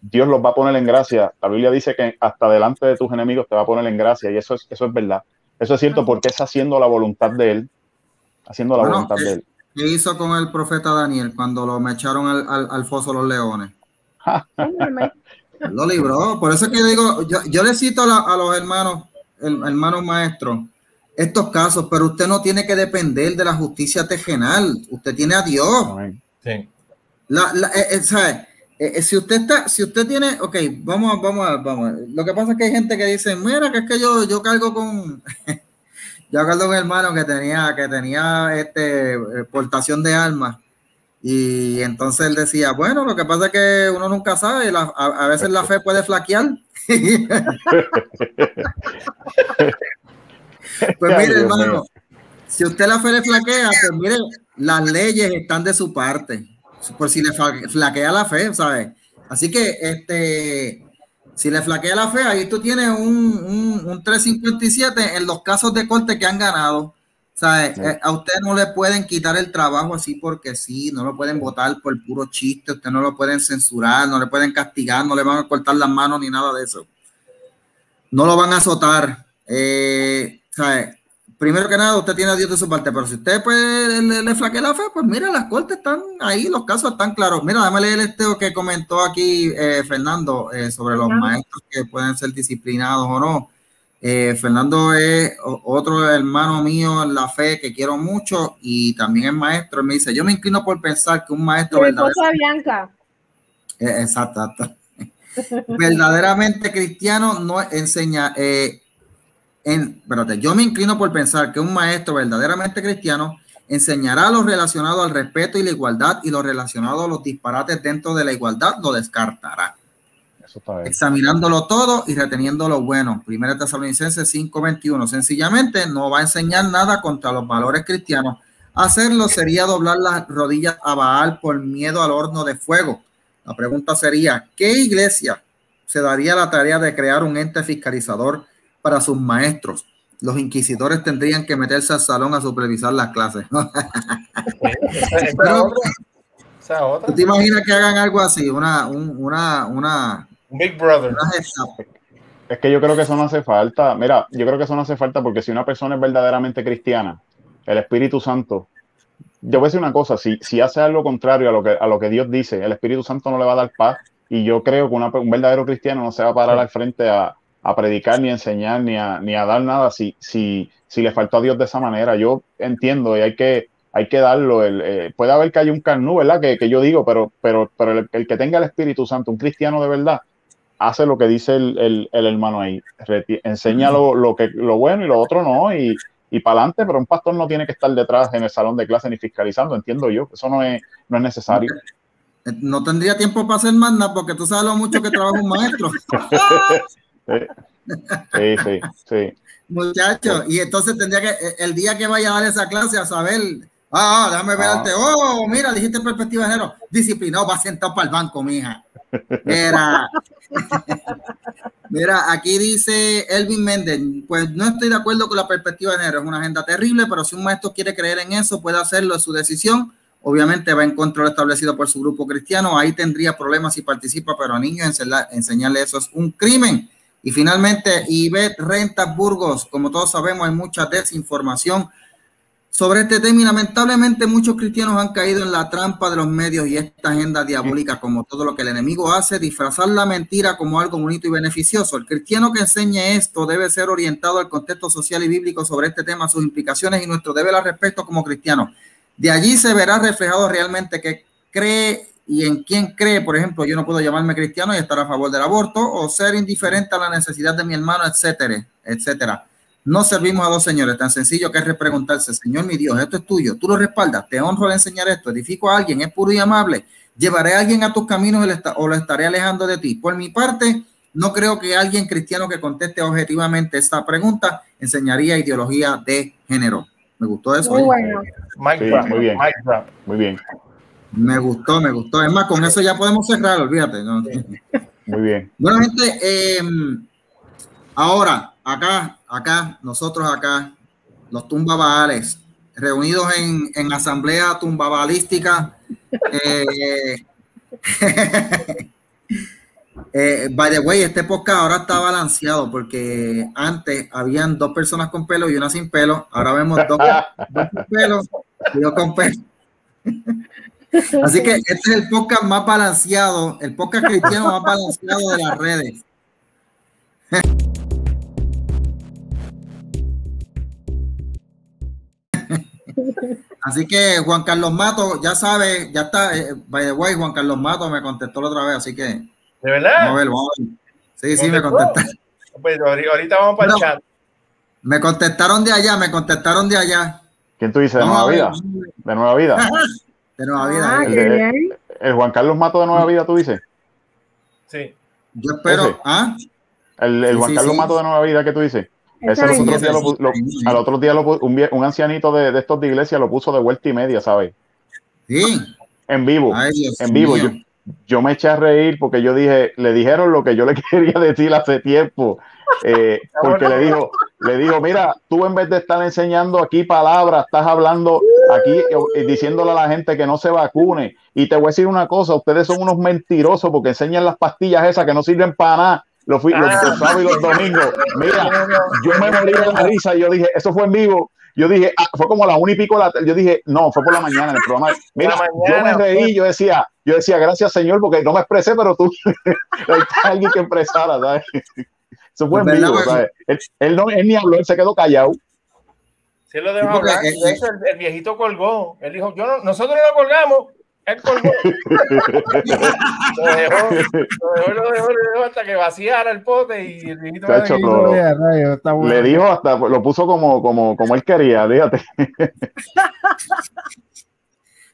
Dios los va a poner en gracia. La Biblia dice que hasta delante de tus enemigos te va a poner en gracia y eso es, eso es verdad. Eso es cierto porque es haciendo la voluntad de Él, haciendo la voluntad de Él. ¿Qué hizo con el profeta Daniel cuando lo me echaron al, al, al foso los leones? lo libró. Por eso es que yo digo, yo, yo le cito a, a los hermanos, el, hermanos maestros, estos casos, pero usted no tiene que depender de la justicia terrenal, usted tiene a Dios. Sí. La, la, eh, eh, eh, si usted está, si usted tiene, ok, vamos, vamos, vamos. Lo que pasa es que hay gente que dice, mira, que es que yo, yo cargo con, yo con un hermano que tenía, que tenía este portación de armas. Y entonces él decía, bueno, lo que pasa es que uno nunca sabe, a, a, veces la fe puede flaquear. Pues mire, hermano, si usted la fe le flaquea, pues mire, las leyes están de su parte. Por si le flaquea la fe, ¿sabes? Así que, este, si le flaquea la fe, ahí tú tienes un, un, 357 en los casos de corte que han ganado. ¿sabes? Eh, a usted no le pueden quitar el trabajo así porque sí, no lo pueden votar por puro chiste, usted no lo pueden censurar, no le pueden castigar, no le van a cortar las manos ni nada de eso. No lo van a azotar. Eh, primero que nada, usted tiene a Dios de su parte, pero si usted pues, le, le flaquea la fe, pues mira, las cortes están ahí, los casos están claros. Mira, déjame leer este que comentó aquí eh, Fernando eh, sobre los maestros que pueden ser disciplinados o no. Eh, Fernando es otro hermano mío en la fe que quiero mucho y también es maestro. me dice, yo me inclino por pensar que un maestro verdadero... Bianca. exacto, exacto. verdaderamente cristiano no enseña, en, yo me inclino por pensar que un maestro verdaderamente cristiano enseñará lo relacionado al respeto y la igualdad y lo relacionado a los disparates dentro de la igualdad lo descartará. Examinándolo todo y reteniendo lo bueno. Primera Tesalonicenses 5:21. Sencillamente no va a enseñar nada contra los valores cristianos. Hacerlo sería doblar las rodillas a Baal por miedo al horno de fuego. La pregunta sería, ¿qué iglesia se daría la tarea de crear un ente fiscalizador para sus maestros. Los inquisidores tendrían que meterse al salón a supervisar las clases. ¿Tú te imaginas que hagan algo así? Una, una, una, Big Brother. es que yo creo que eso no hace falta. Mira, yo creo que eso no hace falta porque si una persona es verdaderamente cristiana, el Espíritu Santo, yo voy a decir una cosa, si, si hace algo contrario a lo, que, a lo que Dios dice, el Espíritu Santo no le va a dar paz y yo creo que un verdadero cristiano no se va a parar al frente a, a predicar, ni a enseñar, ni a, ni a dar nada si, si, si le faltó a Dios de esa manera. Yo entiendo y hay que, hay que darlo. El, eh, puede haber que haya un carnú, ¿verdad? Que, que yo digo, pero, pero, pero el, que tenga el Espíritu Santo, un cristiano de verdad, hace lo que dice el, el, el hermano ahí. enseña lo, lo, que, lo bueno y lo otro no. Y, y para adelante, pero un pastor no tiene que estar detrás en el salón de clase ni fiscalizando, entiendo yo. Eso no es, no es necesario. No tendría tiempo para hacer más nada porque tú sabes lo mucho que trabaja un maestro. Sí, sí, sí. Muchacho, y entonces tendría que, el día que vaya a dar esa clase, a saber, ah, ah déjame verte, ah. oh, mira, dijiste perspectiva de género, disciplinado, va sentado para el banco, mija. Mira, mira, aquí dice Elvin Méndez, pues no estoy de acuerdo con la perspectiva de género, es una agenda terrible, pero si un maestro quiere creer en eso, puede hacerlo, es su decisión. obviamente va en contra de lo establecido por su grupo cristiano, ahí tendría problemas si participa, pero a niños enseñarle eso es un crimen. Y finalmente, Ivette Rentas Burgos, como todos sabemos, hay mucha desinformación sobre este tema y lamentablemente muchos cristianos han caído en la trampa de los medios y esta agenda diabólica, como todo lo que el enemigo hace, disfrazar la mentira como algo bonito y beneficioso. El cristiano que enseñe esto debe ser orientado al contexto social y bíblico sobre este tema, sus implicaciones y nuestro deber al respecto como cristiano. De allí se verá reflejado realmente que cree y en quién cree, por ejemplo, yo no puedo llamarme cristiano y estar a favor del aborto o ser indiferente a la necesidad de mi hermano, etcétera, etcétera. No servimos a dos señores, tan sencillo que es preguntarse, Señor mi Dios, esto es tuyo, tú lo respaldas, te honro al enseñar esto, edifico a alguien, es puro y amable, llevaré a alguien a tus caminos o lo estaré alejando de ti. Por mi parte, no creo que alguien cristiano que conteste objetivamente esta pregunta enseñaría ideología de género. Me gustó eso. Muy bueno. muy bien. Muy bien. Me gustó, me gustó. Es más, con eso ya podemos cerrar, olvídate. Muy bien. Bueno, gente, eh, ahora, acá, acá, nosotros acá, los tumbabales, reunidos en, en asamblea tumbabalística. Eh, eh, by the way, este podcast ahora está balanceado porque antes habían dos personas con pelo y una sin pelo. Ahora vemos dos, dos con pelo y dos con pelo. Así que este es el podcast más balanceado, el podcast cristiano más balanceado de las redes. Así que Juan Carlos Mato, ya sabe, ya está, eh, by the way, Juan Carlos Mato me contestó la otra vez, así que. ¿De verdad? Vamos a ver, vamos a ver. Sí, sí, me contestaron. Pues ahorita vamos para el chat. Me contestaron de allá, me contestaron de allá. ¿Quién tú dices? ¿De Nueva Vida? ¿De Nueva Vida? de Nueva Vida. Ah, el, qué bien. el, Juan Carlos Mato de Nueva Vida, tú dices. Sí. Yo espero. Ese. ¿Ah? El, el Sí, Juan sí, Carlos sí. Mato de Nueva Vida que tú dices. Ese Ese los mismo. otros días lo, pu- lo- al otro día lo un, un ancianito de, de estos de iglesia lo puso de vuelta y media, ¿sabes? Sí. En vivo. Ay, en vivo. Yo, yo me eché a reír porque yo dije, le dijeron lo que yo le quería decir hace tiempo. eh, porque le dijo, le dijo, mira, tú en vez de estar enseñando aquí palabras, estás hablando aquí eh, diciéndole a la gente que no se vacune. Y te voy a decir una cosa, ustedes son unos mentirosos porque enseñan las pastillas esas que no sirven para nada. Los, fui- los, los sábados y los domingos. Mira, yo me morí de la risa y yo dije, eso fue en vivo. Yo dije, ah, fue como a las una y pico la. Yo dije, no, fue por la mañana en el programa. Mira, yo me reí, yo decía, yo decía, gracias Señor, porque no me expresé, pero tú, está alguien que expresara, ¿sabes? Eso fue en Es verdad, vivo, pues. ¿sabes? Él, él no, él ni habló, él se quedó callado. Sí lo dejó hablar. De hecho, el, el viejito colgó. Él dijo, yo no, nosotros no colgamos. Él colgó. lo dejó, lo dejó, lo dejó, lo dejó hasta que vaciara el pote y el viejito lo- está bueno. Le dijo hasta, lo puso como, como, como él quería, fíjate.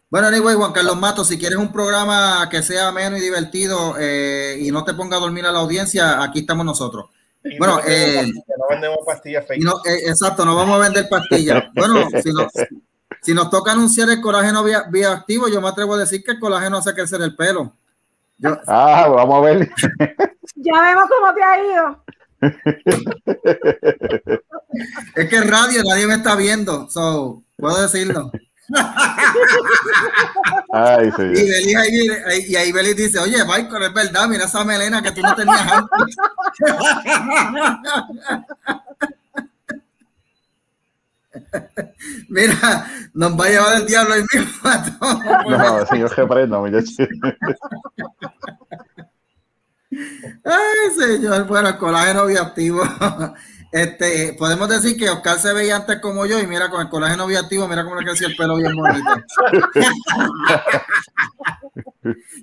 Bueno, anyway, Juan Carlos Mato, si quieres un programa que sea ameno y divertido eh, y no te ponga a dormir a la audiencia, aquí estamos nosotros. Y Bueno, no vendemos eh, pastillas, no vendemos pastillas fake. No, eh, exacto, no vamos a vender pastillas. Bueno, si nos, si nos toca anunciar el colágeno bioactivo, yo me atrevo a decir que el colágeno hace crecer el pelo. Yo, Ah, vamos a ver. Ya vemos cómo te ha ido. es que en radio nadie me está viendo, so, puedo decirlo. Ay, Y sí. Beli ahí, ahí- y ahí Beli dice, oye, Michael, es verdad, mira esa melena que tú no tenías antes. Mira, nos va a llevar el diablo el mismo. No, señor, que prenda. Ay, señor, bueno, el colágeno bioactivo. Este, podemos decir que Oscar se veía antes como yo y mira con el colágeno bioactivo, mira cómo le creció el pelo bien bonito.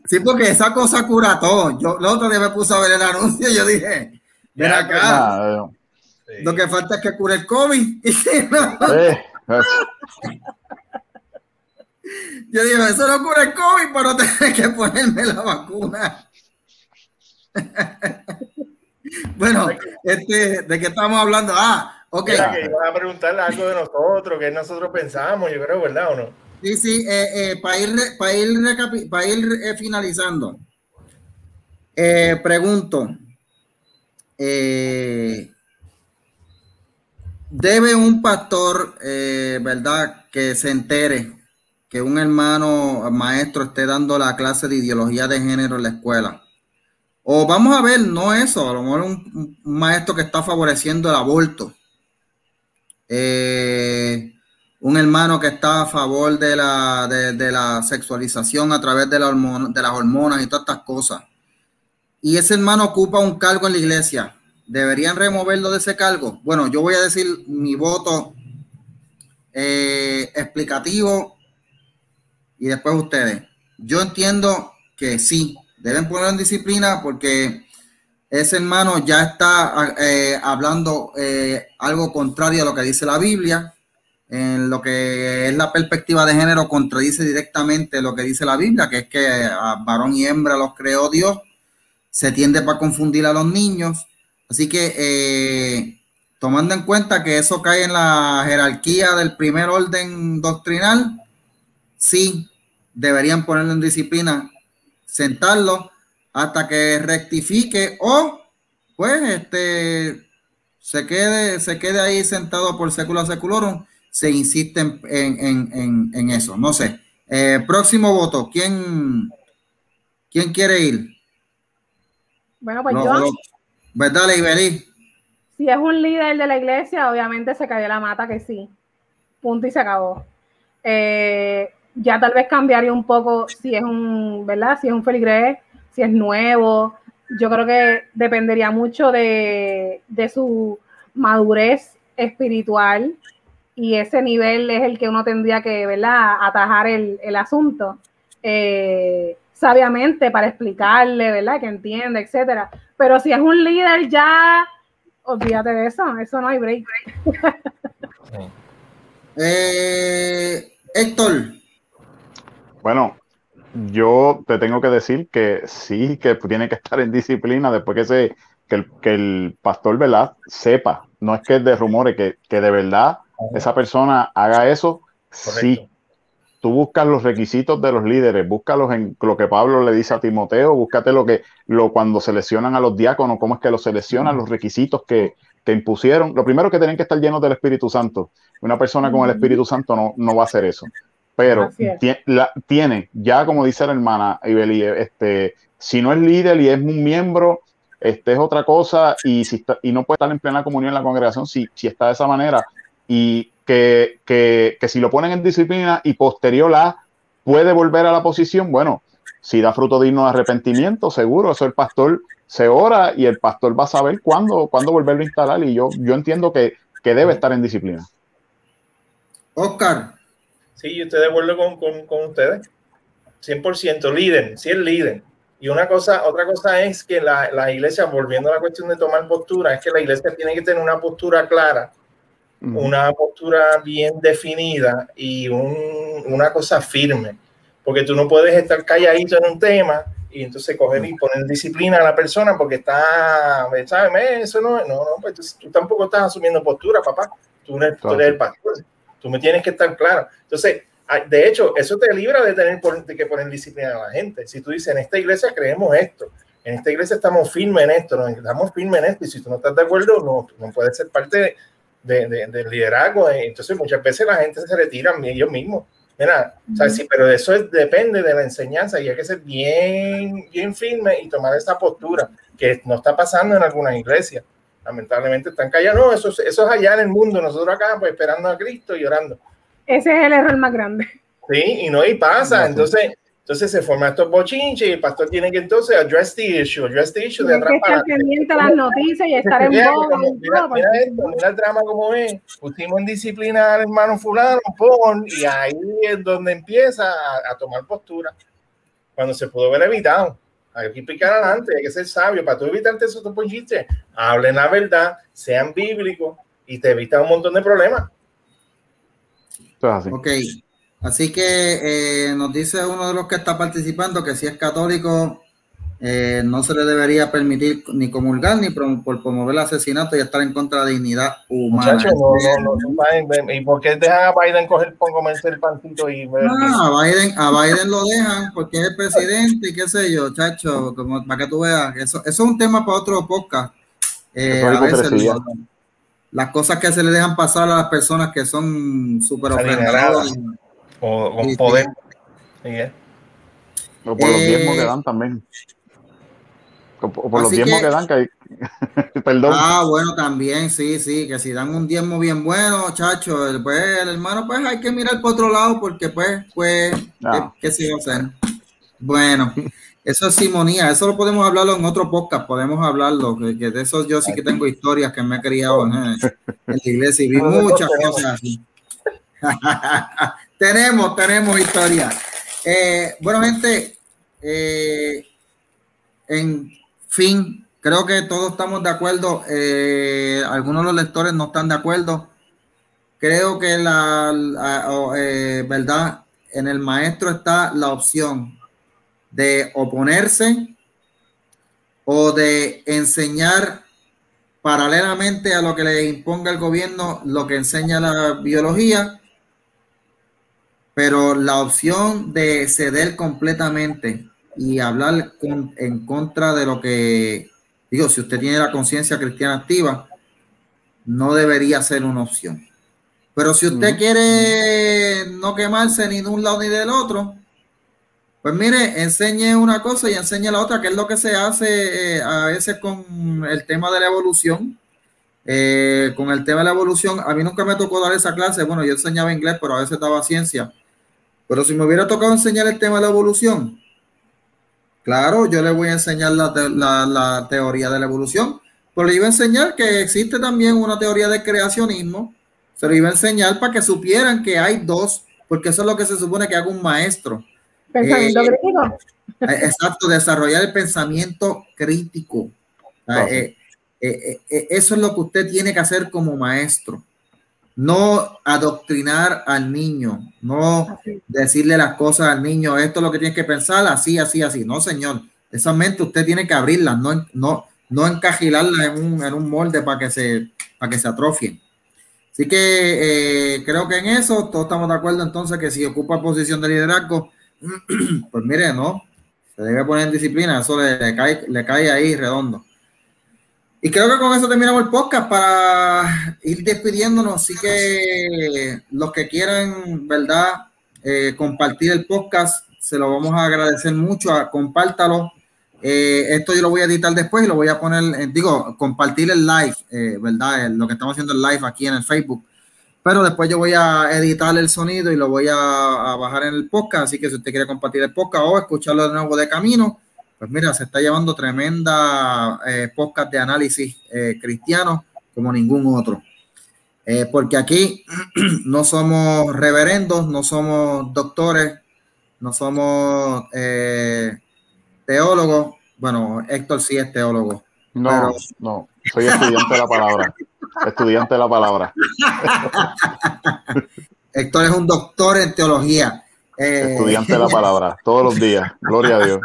Sí, porque esa cosa cura todo. Yo el otro día me puse a ver el anuncio y yo dije, ven Ya, acá, Sí. lo que falta es que cure el COVID. Eh, yo digo, eso no cura el COVID, pero tener que ponerme la vacuna. Bueno, este, ¿de qué estamos hablando? Ah, ok. Mira, que iban a preguntarle algo de nosotros, que nosotros pensamos, yo creo, ¿verdad o no? Sí, sí, eh, eh, para ir, para ir, para ir eh, finalizando, pregunto, ¿debe un pastor, verdad, que se entere que un hermano maestro esté dando la clase de ideología de género en la escuela. O vamos a ver, no eso, a lo mejor un, maestro que está favoreciendo el aborto. Eh, un hermano que está a favor de la, de la sexualización a través de, la hormona, de las hormonas y todas estas cosas. Y ese hermano ocupa un cargo en la iglesia. ¿Deberían removerlo de ese cargo? Bueno, yo voy a decir mi voto eh, explicativo y después ustedes. Yo entiendo que sí, deben ponerlo en disciplina porque ese hermano ya está eh, hablando eh, algo contrario a lo que dice la Biblia. En lo que es la perspectiva de género, contradice directamente lo que dice la Biblia, que es que a varón y hembra los creó Dios. Se tiende para confundir a los niños. Así que, eh, tomando en cuenta que eso cae en la jerarquía del primer orden doctrinal, sí, deberían ponerlo en disciplina, sentarlo hasta que rectifique o pues este se quede, se quede ahí sentado por século seculorum, se insiste en, en, en, en eso. No sé. Eh, próximo voto, ¿quién, ¿quién quiere ir? Bueno, pues no, yo. Pues dale, Iberi. Si es un líder de la iglesia, obviamente se cayó la mata que sí. Punto y se acabó. Eh, ya tal vez cambiaría un poco si es un, ¿verdad? Si es un feligrés si es nuevo. Yo creo que dependería mucho de, de su madurez espiritual y ese nivel es el que uno tendría que, ¿verdad?, atajar el, el asunto eh, sabiamente para explicarle, ¿verdad?, que entiende, etcétera. Pero si es un líder ya, olvídate de eso, eso no hay break. eh, Héctor. Bueno, yo te tengo que decir que sí, que tiene que estar en disciplina después que, se, que, el, que el pastor Velaz sepa, no es que es de rumores, que, que de verdad esa persona haga eso, Correcto. sí. Tú buscas los requisitos de los líderes, búscalos en lo que Pablo le dice a Timoteo, búscate lo que lo cuando seleccionan a los diáconos, cómo es que los seleccionan, los requisitos que, que impusieron. Lo primero que tienen que estar llenos del Espíritu Santo. Una persona con el Espíritu Santo no, no va a hacer eso pero la, tiene, ya como dice la hermana Ibeli, este, si no es líder y es un miembro, este es otra cosa, y, si está, y no puede estar en plena comunión en la congregación si, si está de esa manera, y que, que, que si lo ponen en disciplina y posterior a puede volver a la posición, bueno, si da fruto digno de arrepentimiento, seguro, eso el pastor se ora y el pastor va a saber cuándo, cuándo volverlo a instalar, y yo, yo entiendo que, que debe estar en disciplina. Oscar. Sí, yo estoy de acuerdo con, con, con ustedes. 100% líder, sí es líder. Y una cosa, otra cosa es que la, la, iglesia, volviendo a la cuestión de tomar postura, es que la iglesia tiene que tener una postura clara, -huh. una postura bien definida y un, una cosa firme. Porque tú no puedes estar calladito en un tema y entonces coger y poner disciplina a la persona porque está, ¿sabes? Eso no, no, no, pues tú tampoco estás asumiendo postura, papá. Tú eres, tú eres el pastor. Tú me tienes que estar claro. Entonces, de hecho, eso te libra de tener de que poner disciplina a la gente. Si tú dices, en esta iglesia creemos esto, en esta iglesia estamos firmes en esto, nos estamos firmes en esto, y si tú no estás de acuerdo, no, no puedes ser parte de, de, del liderazgo. Entonces, muchas veces la gente se retira ellos mismos. Mira, o sea, sí, pero eso es, depende de la enseñanza y hay que ser bien, bien firme y tomar esa postura que no está pasando en algunas iglesias lamentablemente están callados. No, eso, eso es allá en el mundo, nosotros acá pues esperando a Cristo y orando. Ese es el error más grande. Sí, y no, y pasa. Entonces, entonces se forman estos bochinches y el pastor tiene que entonces address the issue, address the issue de atrás para estar pendiente a las noticias y estar en boga. Mira, mira, esto, mira el drama como es. Pusimos en disciplina al hermano fulano, pon, y ahí es donde empieza a, a tomar postura. Cuando se pudo haber evitado hay que picar adelante, hay que ser sabio. Para tú evitarte esos chistes, hablen la verdad, sean bíblicos y te evita un montón de problemas. Ok, así que eh, nos dice uno de los que está participando que si es católico eh, no se le debería permitir ni comulgar ni por, por, promover el asesinato y estar en contra de la dignidad humana. Muchachos, no, no, no, ¿Y por qué dejan a Biden coger comerse el pancito? Y no, a Biden, a Biden lo dejan porque es el presidente y qué sé yo, chacho, como, para que tú veas. Eso, eso es un tema para otro podcast. Eh, a veces lo, las cosas que se le dejan pasar a las personas que son súper ofendadas. O con poder. O por los diezmos que dan también. O por los diezmos que, dan, que hay... Perdón. Ah, bueno, también, sí, sí, que si dan un diezmo bien bueno, chacho, pues el hermano, pues hay que mirar por otro lado, porque pues, pues, ah. ¿qué, se va a hacer? Bueno, eso es simonía, eso lo podemos hablarlo en otro podcast, podemos hablarlo, que, de eso yo sí que tengo historias que me he criado en, en la iglesia y vi muchas cosas así. tenemos, tenemos historia. Eh, bueno, gente, eh, en fin, creo que todos estamos de acuerdo. Eh, algunos de los lectores no están de acuerdo. Creo que la, verdad, en el maestro está la opción de oponerse o de enseñar paralelamente a lo que le imponga el gobierno, lo que enseña la biología pero la opción de ceder completamente y hablar en contra de lo que, digo, si usted tiene la conciencia cristiana activa, no debería ser una opción. Pero si usted quiere no quemarse ni de un lado ni del otro, pues mire, enseñe una cosa y enseñe la otra, que es lo que se hace eh, a veces con el tema de la evolución. Eh, con el tema de la evolución, a mí nunca me tocó dar esa clase. Bueno, yo enseñaba inglés, pero a veces daba ciencia. Pero si me hubiera tocado enseñar el tema de la evolución, claro, yo le voy a enseñar la, teoría de la evolución, pero le iba a enseñar que existe también una teoría de creacionismo. Se lo iba a enseñar para que supieran que hay dos, porque eso es lo que se supone que haga un maestro. Pensamiento eh, crítico. Eh, exacto, desarrollar el pensamiento crítico. Eh, eso es lo que usted tiene que hacer como maestro no adoctrinar al niño, no decirle las cosas al niño, esto es lo que tiene que pensar, así, así, así. No, señor, esa mente usted tiene que abrirla, no, no, no encajilarla en un, en un molde para que se, para que se atrofien. Así que eh, creo que en eso todos estamos de acuerdo entonces que si ocupa posición de liderazgo, pues mire, no, se debe poner en disciplina, eso le cae, le cae ahí redondo. Y creo que con eso terminamos el podcast para ir despidiéndonos. Así que los que quieran, ¿verdad? Eh, compartir el podcast, se lo vamos a agradecer mucho. A, compártalo. Eh, esto yo lo voy a editar después y lo voy a poner, digo, compartir el live, eh, ¿verdad? Lo que estamos haciendo el live aquí en el Facebook. Pero después yo voy a editar el sonido y lo voy a bajar en el podcast. Así que si usted quiere compartir el podcast o escucharlo de nuevo de camino, pues mira, se está llevando tremenda eh, podcast de análisis eh, cristiano como ningún otro. Eh, porque aquí no somos reverendos, no somos doctores, no somos teólogos. Bueno, Héctor sí es teólogo. No, no, soy estudiante de la palabra. estudiante de la palabra. Héctor es un doctor en teología. Eh, Estudiante de la palabra, todos los días, gloria a Dios.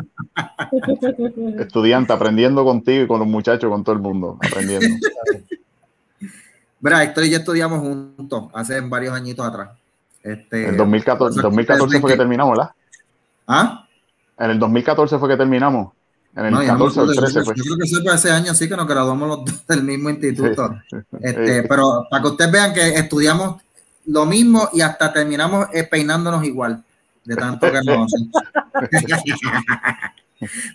Estudiante, aprendiendo contigo y con los muchachos, con todo el mundo, aprendiendo. Mira, Héctor y yo estudiamos juntos hace varios añitos atrás. Este, en 2014, 2014 fue que terminamos, ¿verdad? ¿Ah? En el 2014 fue que terminamos. En el 14 o 13 fue. Yo creo que fue ese año sí que nos graduamos los dos del mismo instituto. Este, pero para que ustedes vean que estudiamos lo mismo y hasta terminamos eh, peinándonos igual de tanto que no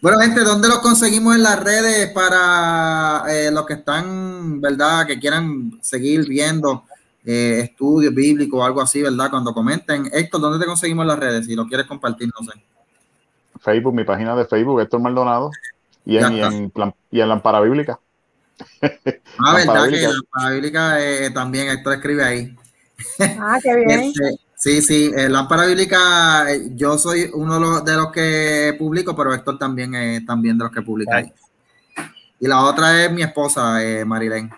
Bueno, gente, ¿dónde los conseguimos en las redes para eh, los que están, verdad, que quieran seguir viendo eh, estudios bíblicos o algo así, verdad? Cuando comenten, Héctor, ¿dónde te conseguimos en las redes? Si lo quieres compartir, no sé. Facebook, mi página de Facebook, Héctor Maldonado, y en, y en, y en Lampara Bíblica. Ah, verdad que Lampara Bíblica eh, también Héctor escribe ahí. Ah, qué bien. Este, Sí, sí, eh, Lámpara Bíblica, eh, yo soy uno de los, que publico, pero Héctor también es también de los que publica ahí. Y la otra es mi esposa, eh, Marilén.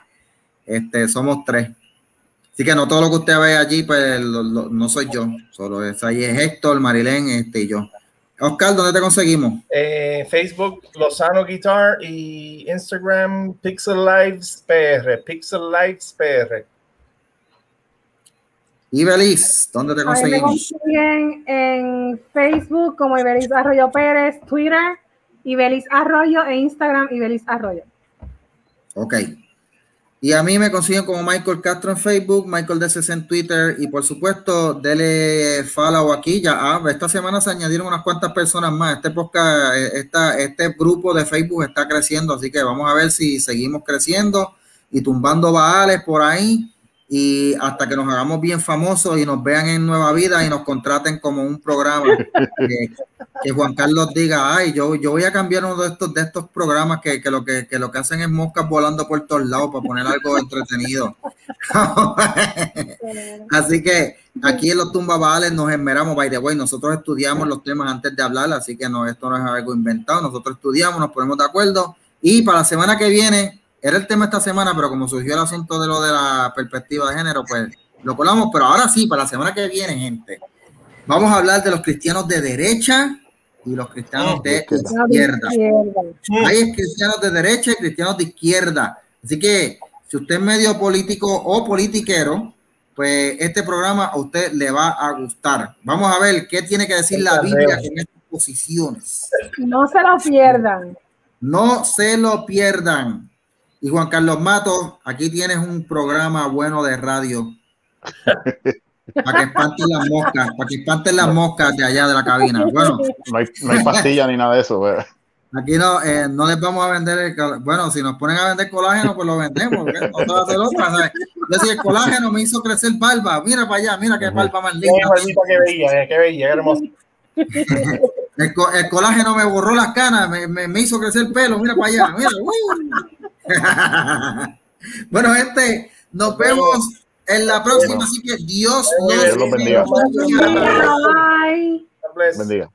Este, somos tres. Así que no todo lo que usted ve allí, pues no soy yo. Solo es ahí es Héctor, Marilén, este y yo. Oscar, ¿dónde te conseguimos? Eh, Facebook, Lozano Guitar y Instagram, Pixel Lives PR, Pixel Lives PR. Ibeliz, ¿dónde te conseguimos? Me en Facebook como Ibeliz Arroyo Pérez, Twitter, Ibeliz Arroyo e Instagram Ibeliz Arroyo. Ok. Y a mí me consiguen como Michael Castro en Facebook, Michael DCC en Twitter y por supuesto, dele follow aquí. Ya, ah, esta semana se añadieron unas cuantas personas más. Este podcast, eh, esta, este grupo de Facebook está creciendo, así que vamos a ver si seguimos creciendo y tumbando baales por ahí y hasta que nos hagamos bien famosos y nos vean en Nueva Vida y nos contraten como un programa que, Juan Carlos diga, ay, yo, yo voy a cambiar uno de estos, de estos programas que, que lo que, que, lo que hacen es moscas volando por todos lados para poner algo entretenido. así que aquí en los tumbabales nos esmeramos, by the way, nosotros estudiamos los temas antes de hablar, así que no, esto no es algo inventado, nosotros estudiamos, nos ponemos de acuerdo y para la semana que viene era el tema esta semana, pero como surgió el asunto de lo de la perspectiva de género, pues lo colamos. Pero ahora sí, para la semana que viene, gente, vamos a hablar de los cristianos de derecha y los cristianos de izquierda. Hay cristianos de derecha y cristianos de izquierda. Así que si usted es medio político o politiquero, pues este programa a usted le va a gustar. Vamos a ver qué tiene que decir la Biblia en estas posiciones. No se lo pierdan. No se lo pierdan. Y Juan Carlos Mato, aquí tienes un programa bueno de radio. para que espanten las moscas, para que espanten las moscas de allá de la cabina. Bueno, no hay, no hay pastilla ni nada de eso. Aquí no, eh, no les vamos a vender el, bueno, si nos ponen a vender colágeno, pues lo vendemos. No va a hacer otra, ¿sabes? Yo el colágeno me hizo crecer barba. Mira para allá, mira qué barba más linda. Qué bella, eh, qué bella, qué hermosa. El, el, colágeno me borró las canas, me, me, me, hizo crecer el pelo, mira para allá, mira. bueno, gente, nos vemos en la próxima, así que Dios nos bendiga. Bye. bendiga.